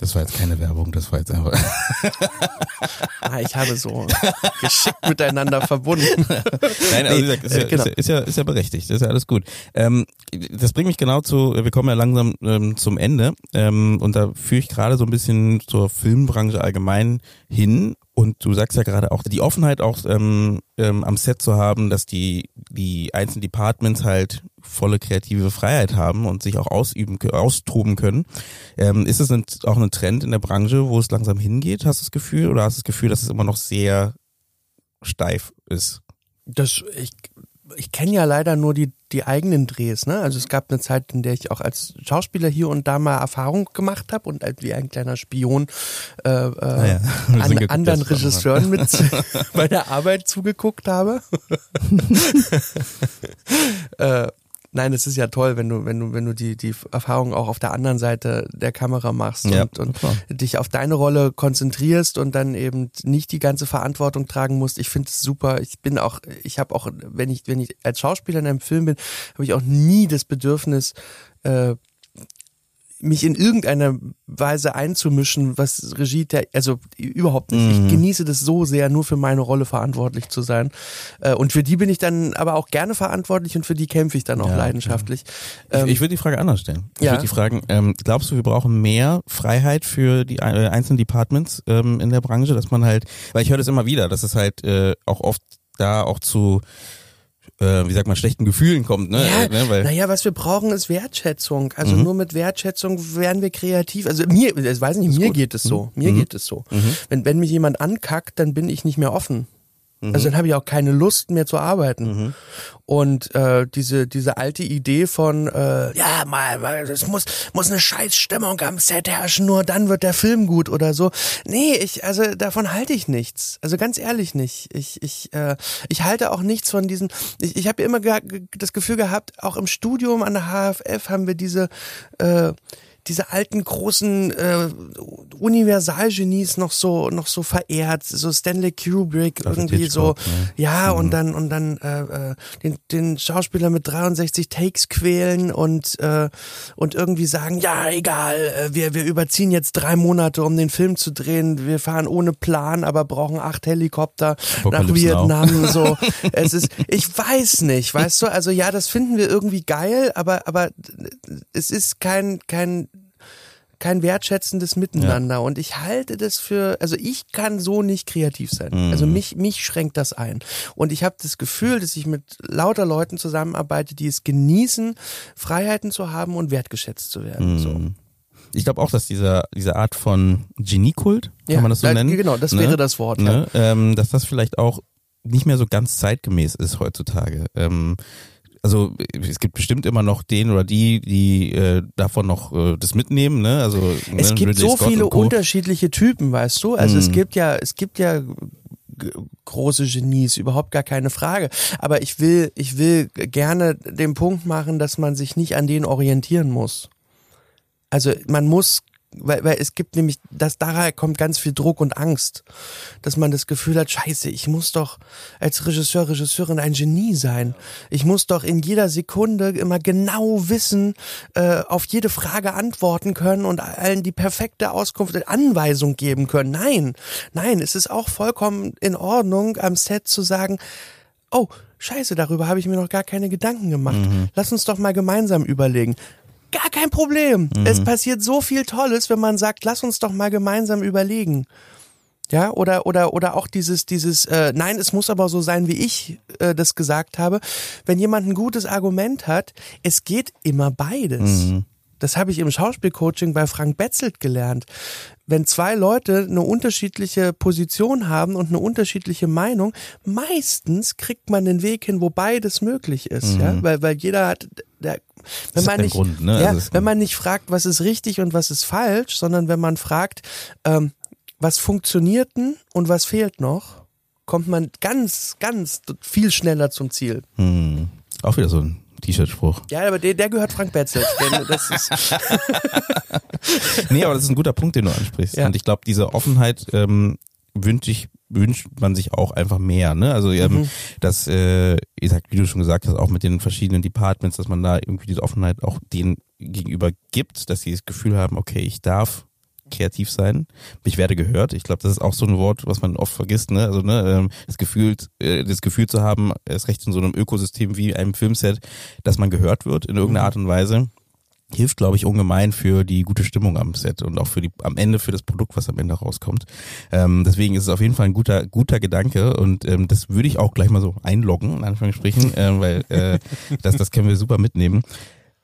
Das war jetzt keine Werbung, das war jetzt einfach. ah, ich habe so geschickt miteinander verbunden. Nein, also wie gesagt, ist ja, genau. ist, ja, ist ja berechtigt, ist ja alles gut. Ähm, das bringt mich genau zu, wir kommen ja langsam ähm, zum Ende ähm, und da führe ich gerade so ein bisschen zur Filmbranche allgemein hin und du sagst ja gerade auch, die Offenheit auch ähm, ähm, am Set zu haben, dass die, die einzelnen Departments halt volle kreative Freiheit haben und sich auch ausüben, austoben können. Ähm, ist es auch ein Trend in der Branche, wo es langsam hingeht, hast du das Gefühl? Oder hast du das Gefühl, dass es immer noch sehr steif ist? Das, ich ich kenne ja leider nur die, die eigenen Drehs. Ne? Also es gab eine Zeit, in der ich auch als Schauspieler hier und da mal Erfahrung gemacht habe und halt wie ein kleiner Spion äh, äh, ah ja. an anderen Regisseuren mit bei der Arbeit zugeguckt habe. äh, Nein, es ist ja toll, wenn du, wenn du, wenn du die, die Erfahrung auch auf der anderen Seite der Kamera machst ja, und, und dich auf deine Rolle konzentrierst und dann eben nicht die ganze Verantwortung tragen musst. Ich finde es super. Ich bin auch, ich habe auch, wenn ich, wenn ich als Schauspieler in einem Film bin, habe ich auch nie das Bedürfnis, äh, mich in irgendeiner Weise einzumischen, was Regie, also überhaupt nicht. Mhm. Ich genieße das so sehr, nur für meine Rolle verantwortlich zu sein. Äh, und für die bin ich dann aber auch gerne verantwortlich und für die kämpfe ich dann auch ja, leidenschaftlich. Ja. Ich, ich würde die Frage anders stellen. Ich ja. würde die fragen, ähm, glaubst du, wir brauchen mehr Freiheit für die äh, einzelnen Departments ähm, in der Branche, dass man halt, weil ich höre das immer wieder, dass es halt äh, auch oft da auch zu äh, wie sagt man, schlechten Gefühlen kommt. Ne? Ja, äh, ne? Weil naja, was wir brauchen, ist Wertschätzung. Also mhm. nur mit Wertschätzung werden wir kreativ. Also mir, ich weiß nicht, mir gut. geht es so. Mir mhm. geht es so. Mhm. Wenn, wenn mich jemand ankackt, dann bin ich nicht mehr offen. Mhm. Also dann habe ich auch keine Lust mehr zu arbeiten. Mhm. Und äh, diese diese alte Idee von äh, ja mal, es muss muss eine Scheißstimmung am Set herrschen, nur dann wird der Film gut oder so. Nee, ich also davon halte ich nichts. Also ganz ehrlich nicht. Ich ich äh, ich halte auch nichts von diesen. Ich, ich habe immer das Gefühl gehabt, auch im Studium an der HFF haben wir diese äh, diese alten großen äh, Universalgenies noch so noch so verehrt, so Stanley Kubrick also irgendwie Hitchcock, so, ne? ja mhm. und dann und dann äh, äh, den, den Schauspieler mit 63 Takes quälen und äh, und irgendwie sagen, ja egal, äh, wir wir überziehen jetzt drei Monate, um den Film zu drehen, wir fahren ohne Plan, aber brauchen acht Helikopter nach Vietnam, now. so es ist, ich weiß nicht, weißt du, also ja, das finden wir irgendwie geil, aber aber es ist kein kein kein wertschätzendes Miteinander. Ja. Und ich halte das für, also ich kann so nicht kreativ sein. Mhm. Also mich, mich schränkt das ein. Und ich habe das Gefühl, dass ich mit lauter Leuten zusammenarbeite, die es genießen, Freiheiten zu haben und wertgeschätzt zu werden. Mhm. So. Ich glaube auch, dass dieser, diese Art von Geniekult, kann ja, man das so nennen? Genau, das ne? wäre das Wort. Ne? Ja. Ähm, dass das vielleicht auch nicht mehr so ganz zeitgemäß ist heutzutage. Ähm, also es gibt bestimmt immer noch den oder die, die äh, davon noch äh, das mitnehmen, ne? Also es ne, gibt Ridley so Scott viele unterschiedliche Typen, weißt du? Also mm. es mhm. gibt ja, es gibt ja große Genies, überhaupt gar keine Frage. Aber ich will, ich will gerne den Punkt machen, dass man sich nicht an denen orientieren muss. Also man muss weil, weil es gibt nämlich, dass daher kommt ganz viel Druck und Angst, dass man das Gefühl hat, scheiße, ich muss doch als Regisseur, Regisseurin ein Genie sein. Ich muss doch in jeder Sekunde immer genau wissen, äh, auf jede Frage antworten können und allen die perfekte Auskunft, Anweisung geben können. Nein, nein, es ist auch vollkommen in Ordnung, am Set zu sagen, oh, Scheiße, darüber habe ich mir noch gar keine Gedanken gemacht. Mhm. Lass uns doch mal gemeinsam überlegen. Gar kein Problem. Mhm. Es passiert so viel Tolles, wenn man sagt, lass uns doch mal gemeinsam überlegen. Ja, oder oder oder auch dieses dieses äh, nein, es muss aber so sein, wie ich äh, das gesagt habe. Wenn jemand ein gutes Argument hat, es geht immer beides. Mhm. Das habe ich im Schauspielcoaching bei Frank Betzelt gelernt wenn zwei Leute eine unterschiedliche Position haben und eine unterschiedliche Meinung, meistens kriegt man den Weg hin, wo beides möglich ist, Mhm. ja, weil weil jeder hat der, wenn man nicht Grund, ne? ja, Also wenn man nicht fragt, was ist richtig und was ist falsch, sondern wenn man fragt, ähm, was funktioniert denn und was fehlt noch, kommt man ganz ganz viel schneller zum Ziel. Hm. Auch wieder so ein T-Shirt-Spruch. Ja, aber der, der gehört Frank Betzel. Denn das ist Nee, aber das ist ein guter Punkt, den du ansprichst. Ja. Und ich glaube, diese Offenheit ähm, wünscht ich wünscht man sich auch einfach mehr, ne? Also ähm, Mhm. dass, äh, wie du schon gesagt hast, auch mit den verschiedenen Departments, dass man da irgendwie diese Offenheit auch denen gegenüber gibt, dass sie das Gefühl haben, okay, ich darf kreativ sein, ich werde gehört. Ich glaube, das ist auch so ein Wort, was man oft vergisst, ne? Also ne, ähm, das Gefühl, äh, das Gefühl zu haben, erst recht in so einem Ökosystem wie einem Filmset, dass man gehört wird in irgendeiner Mhm. Art und Weise hilft, glaube ich, ungemein für die gute Stimmung am Set und auch für die am Ende für das Produkt, was am Ende rauskommt. Ähm, deswegen ist es auf jeden Fall ein guter guter Gedanke und ähm, das würde ich auch gleich mal so einloggen in Anführungsstrichen, äh, weil äh, das das können wir super mitnehmen.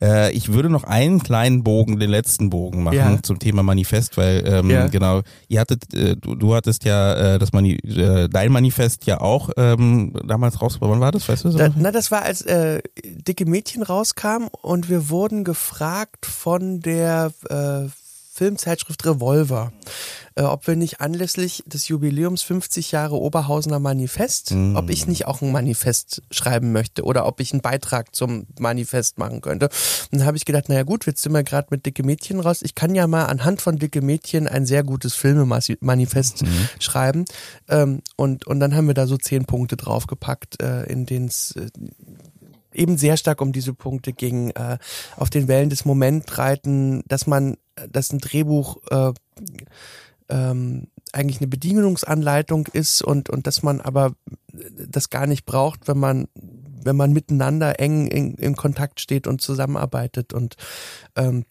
Äh, ich würde noch einen kleinen Bogen, den letzten Bogen machen Ja. zum Thema Manifest, weil ähm, Ja. genau, ihr hattet, äh, du, du hattest ja äh, das Mani äh, dein Manifest ja auch ähm, damals rausgebracht. Wann war das? Weißt du so? Da, na, das war als äh, dicke Mädchen rauskam und wir wurden gefragt von der äh, Filmzeitschrift Revolver, äh, ob wir nicht anlässlich des Jubiläums 50 Jahre Oberhausener Manifest, Mm. ob ich nicht auch ein Manifest schreiben möchte oder ob ich einen Beitrag zum Manifest machen könnte. Und dann habe ich gedacht, naja gut, jetzt sind wir gerade mit dicke Mädchen raus. Ich kann ja mal anhand von dicke Mädchen ein sehr gutes Filmemanifest schreiben. Ähm, und, und dann haben wir da so zehn Punkte draufgepackt, äh, in denen es äh, eben sehr stark um diese Punkte ging, äh, auf den Wellen des Moment reiten, dass man, dass ein Drehbuch äh, ähm, eigentlich eine Bedienungsanleitung ist und, und dass man aber das gar nicht braucht, wenn man wenn man miteinander eng in, in Kontakt steht und zusammenarbeitet und ähm,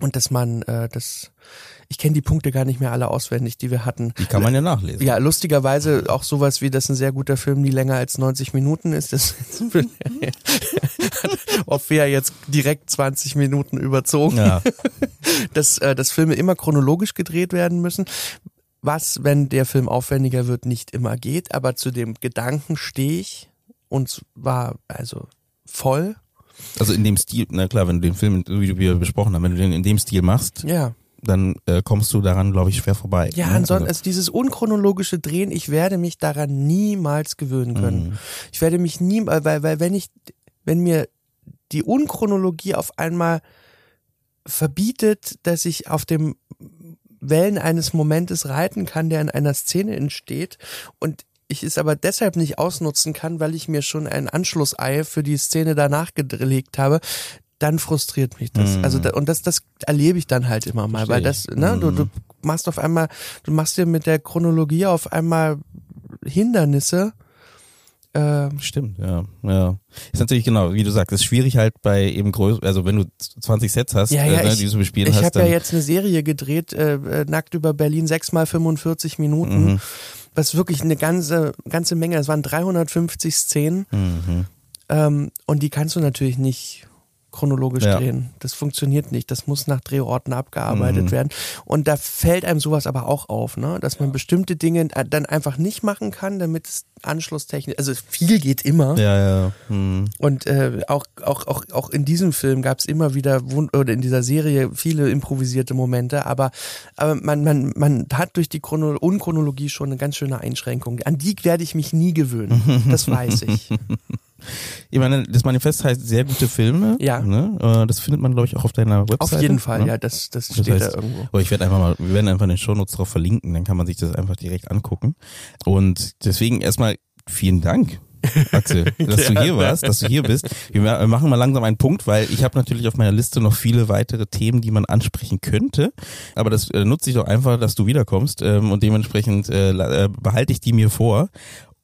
und dass man äh, das ich kenne die Punkte gar nicht mehr alle auswendig, die wir hatten. Die kann man ja nachlesen. Ja, lustigerweise auch sowas wie, dass ein sehr guter Film nie länger als 90 Minuten ist. Das oft wir jetzt direkt 20 Minuten überzogen, Ja. dass, äh, dass Filme immer chronologisch gedreht werden müssen. Was, wenn der Film aufwendiger wird, nicht immer geht. Aber zu dem Gedanken stehe ich und war also voll. Also in dem Stil, na klar, wenn du den Film, wie wir besprochen haben, wenn du den in dem Stil machst, Ja. Dann äh, kommst du daran, glaube ich, schwer vorbei. Ja, ne? ansonsten, also dieses unchronologische Drehen, ich werde mich daran niemals gewöhnen können. Mhm. Ich werde mich nie, weil, weil wenn ich, wenn mir die Unchronologie auf einmal verbietet, dass ich auf dem Wellen eines Momentes reiten kann, der in einer Szene entsteht und ich es aber deshalb nicht ausnutzen kann, weil ich mir schon ein Anschlussei für die Szene danach gelegt habe, dann frustriert mich das. Mhm. Also da, und das, das erlebe ich dann halt immer mal, weil das, Verstehe ich. ne, du, Mhm. du machst auf einmal, du machst dir mit der Chronologie auf einmal Hindernisse. Äh, Stimmt, ja, ja. Ist natürlich genau, wie du sagst, ist schwierig halt bei eben größ, also wenn du 20 Sets hast, Ja, ja, äh, ne, ich- die du bespielen ich hast, habe ja jetzt eine Serie gedreht, äh, äh, nackt über Berlin, sechs mal 45 Minuten, Mhm. was wirklich eine ganze, ganze Menge, es waren 350 Szenen mhm. ähm, und die kannst du natürlich nicht chronologisch Ja. drehen. Das funktioniert nicht. Das muss nach Drehorten abgearbeitet Mhm. werden. Und da fällt einem sowas aber auch auf, ne? dass man bestimmte Dinge äh, dann einfach nicht machen kann, damit es anschlusstechnisch, also viel geht immer. Ja, ja. Mhm. Und äh, auch, auch, auch, auch in diesem Film gab es immer wieder, oder in dieser Serie viele improvisierte Momente, aber, aber man, man, man hat durch die Chrono Unchronologie schon eine ganz schöne Einschränkung. An die werde ich mich nie gewöhnen. Das weiß ich. Ich meine, das Manifest heißt sehr gute Filme. Ja. Ne? Äh, Das findet man, glaube ich, auch auf deiner Webseite. Auf jeden Fall, ne? ja, das, das Das steht heißt, da irgendwo. Aber ich werde einfach mal, wir werden einfach in den Shownotes drauf verlinken, dann kann man sich das einfach direkt angucken. Und deswegen erstmal vielen Dank. Axel, dass du hier warst, dass du hier bist. Wir ma- wir machen mal langsam einen Punkt, weil ich habe natürlich auf meiner Liste noch viele weitere Themen, die man ansprechen könnte. Aber das äh, nutze ich doch einfach, dass du wiederkommst ähm, und dementsprechend äh, äh, behalte ich die mir vor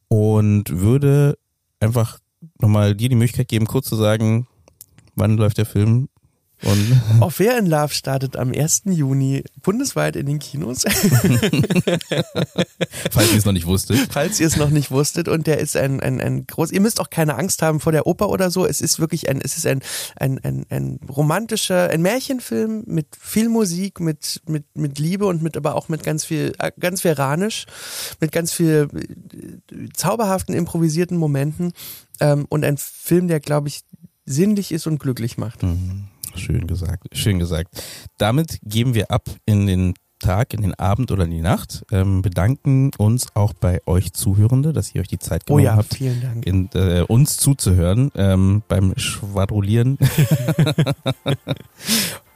und würde einfach nochmal dir die Möglichkeit geben, kurz zu sagen, wann läuft der Film Und Oh, Fair in Love startet am 1. Juni bundesweit in den Kinos, falls ihr es noch nicht wusstet. falls ihr es noch nicht wusstet. Und der ist ein, ein, ein groß, ihr müsst auch keine Angst haben vor der Oper oder so. Es ist wirklich ein, es ist ein, ein, ein, ein romantischer, ein Märchenfilm mit viel Musik, mit, mit, mit Liebe und mit, aber auch mit ganz viel, äh, ganz viel Ranisch, mit ganz viel äh, zauberhaften, improvisierten Momenten. Ähm, und ein Film, der, glaube ich, sinnlich ist und glücklich macht. Mhm. Schön gesagt, schön gesagt. Damit geben wir ab in den Tag, in den Abend oder in die Nacht. Ähm, bedanken uns auch bei euch Zuhörende, dass ihr euch die Zeit Oh genommen ja, habt, vielen Dank. in, äh, uns zuzuhören ähm, beim Schwadronieren.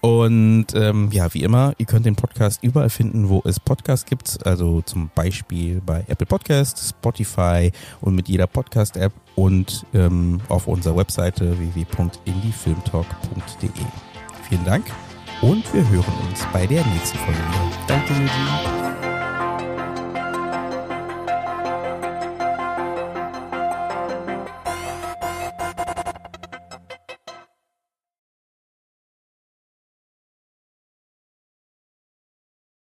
Und ähm, ja, wie immer, ihr könnt den Podcast überall finden, wo es Podcasts gibt. Also zum Beispiel bei Apple Podcasts, Spotify und mit jeder Podcast-App und ähm, auf unserer Webseite www.indiefilmtalk.de. Vielen Dank und wir hören uns bei der nächsten Folge. Danke, Eugene.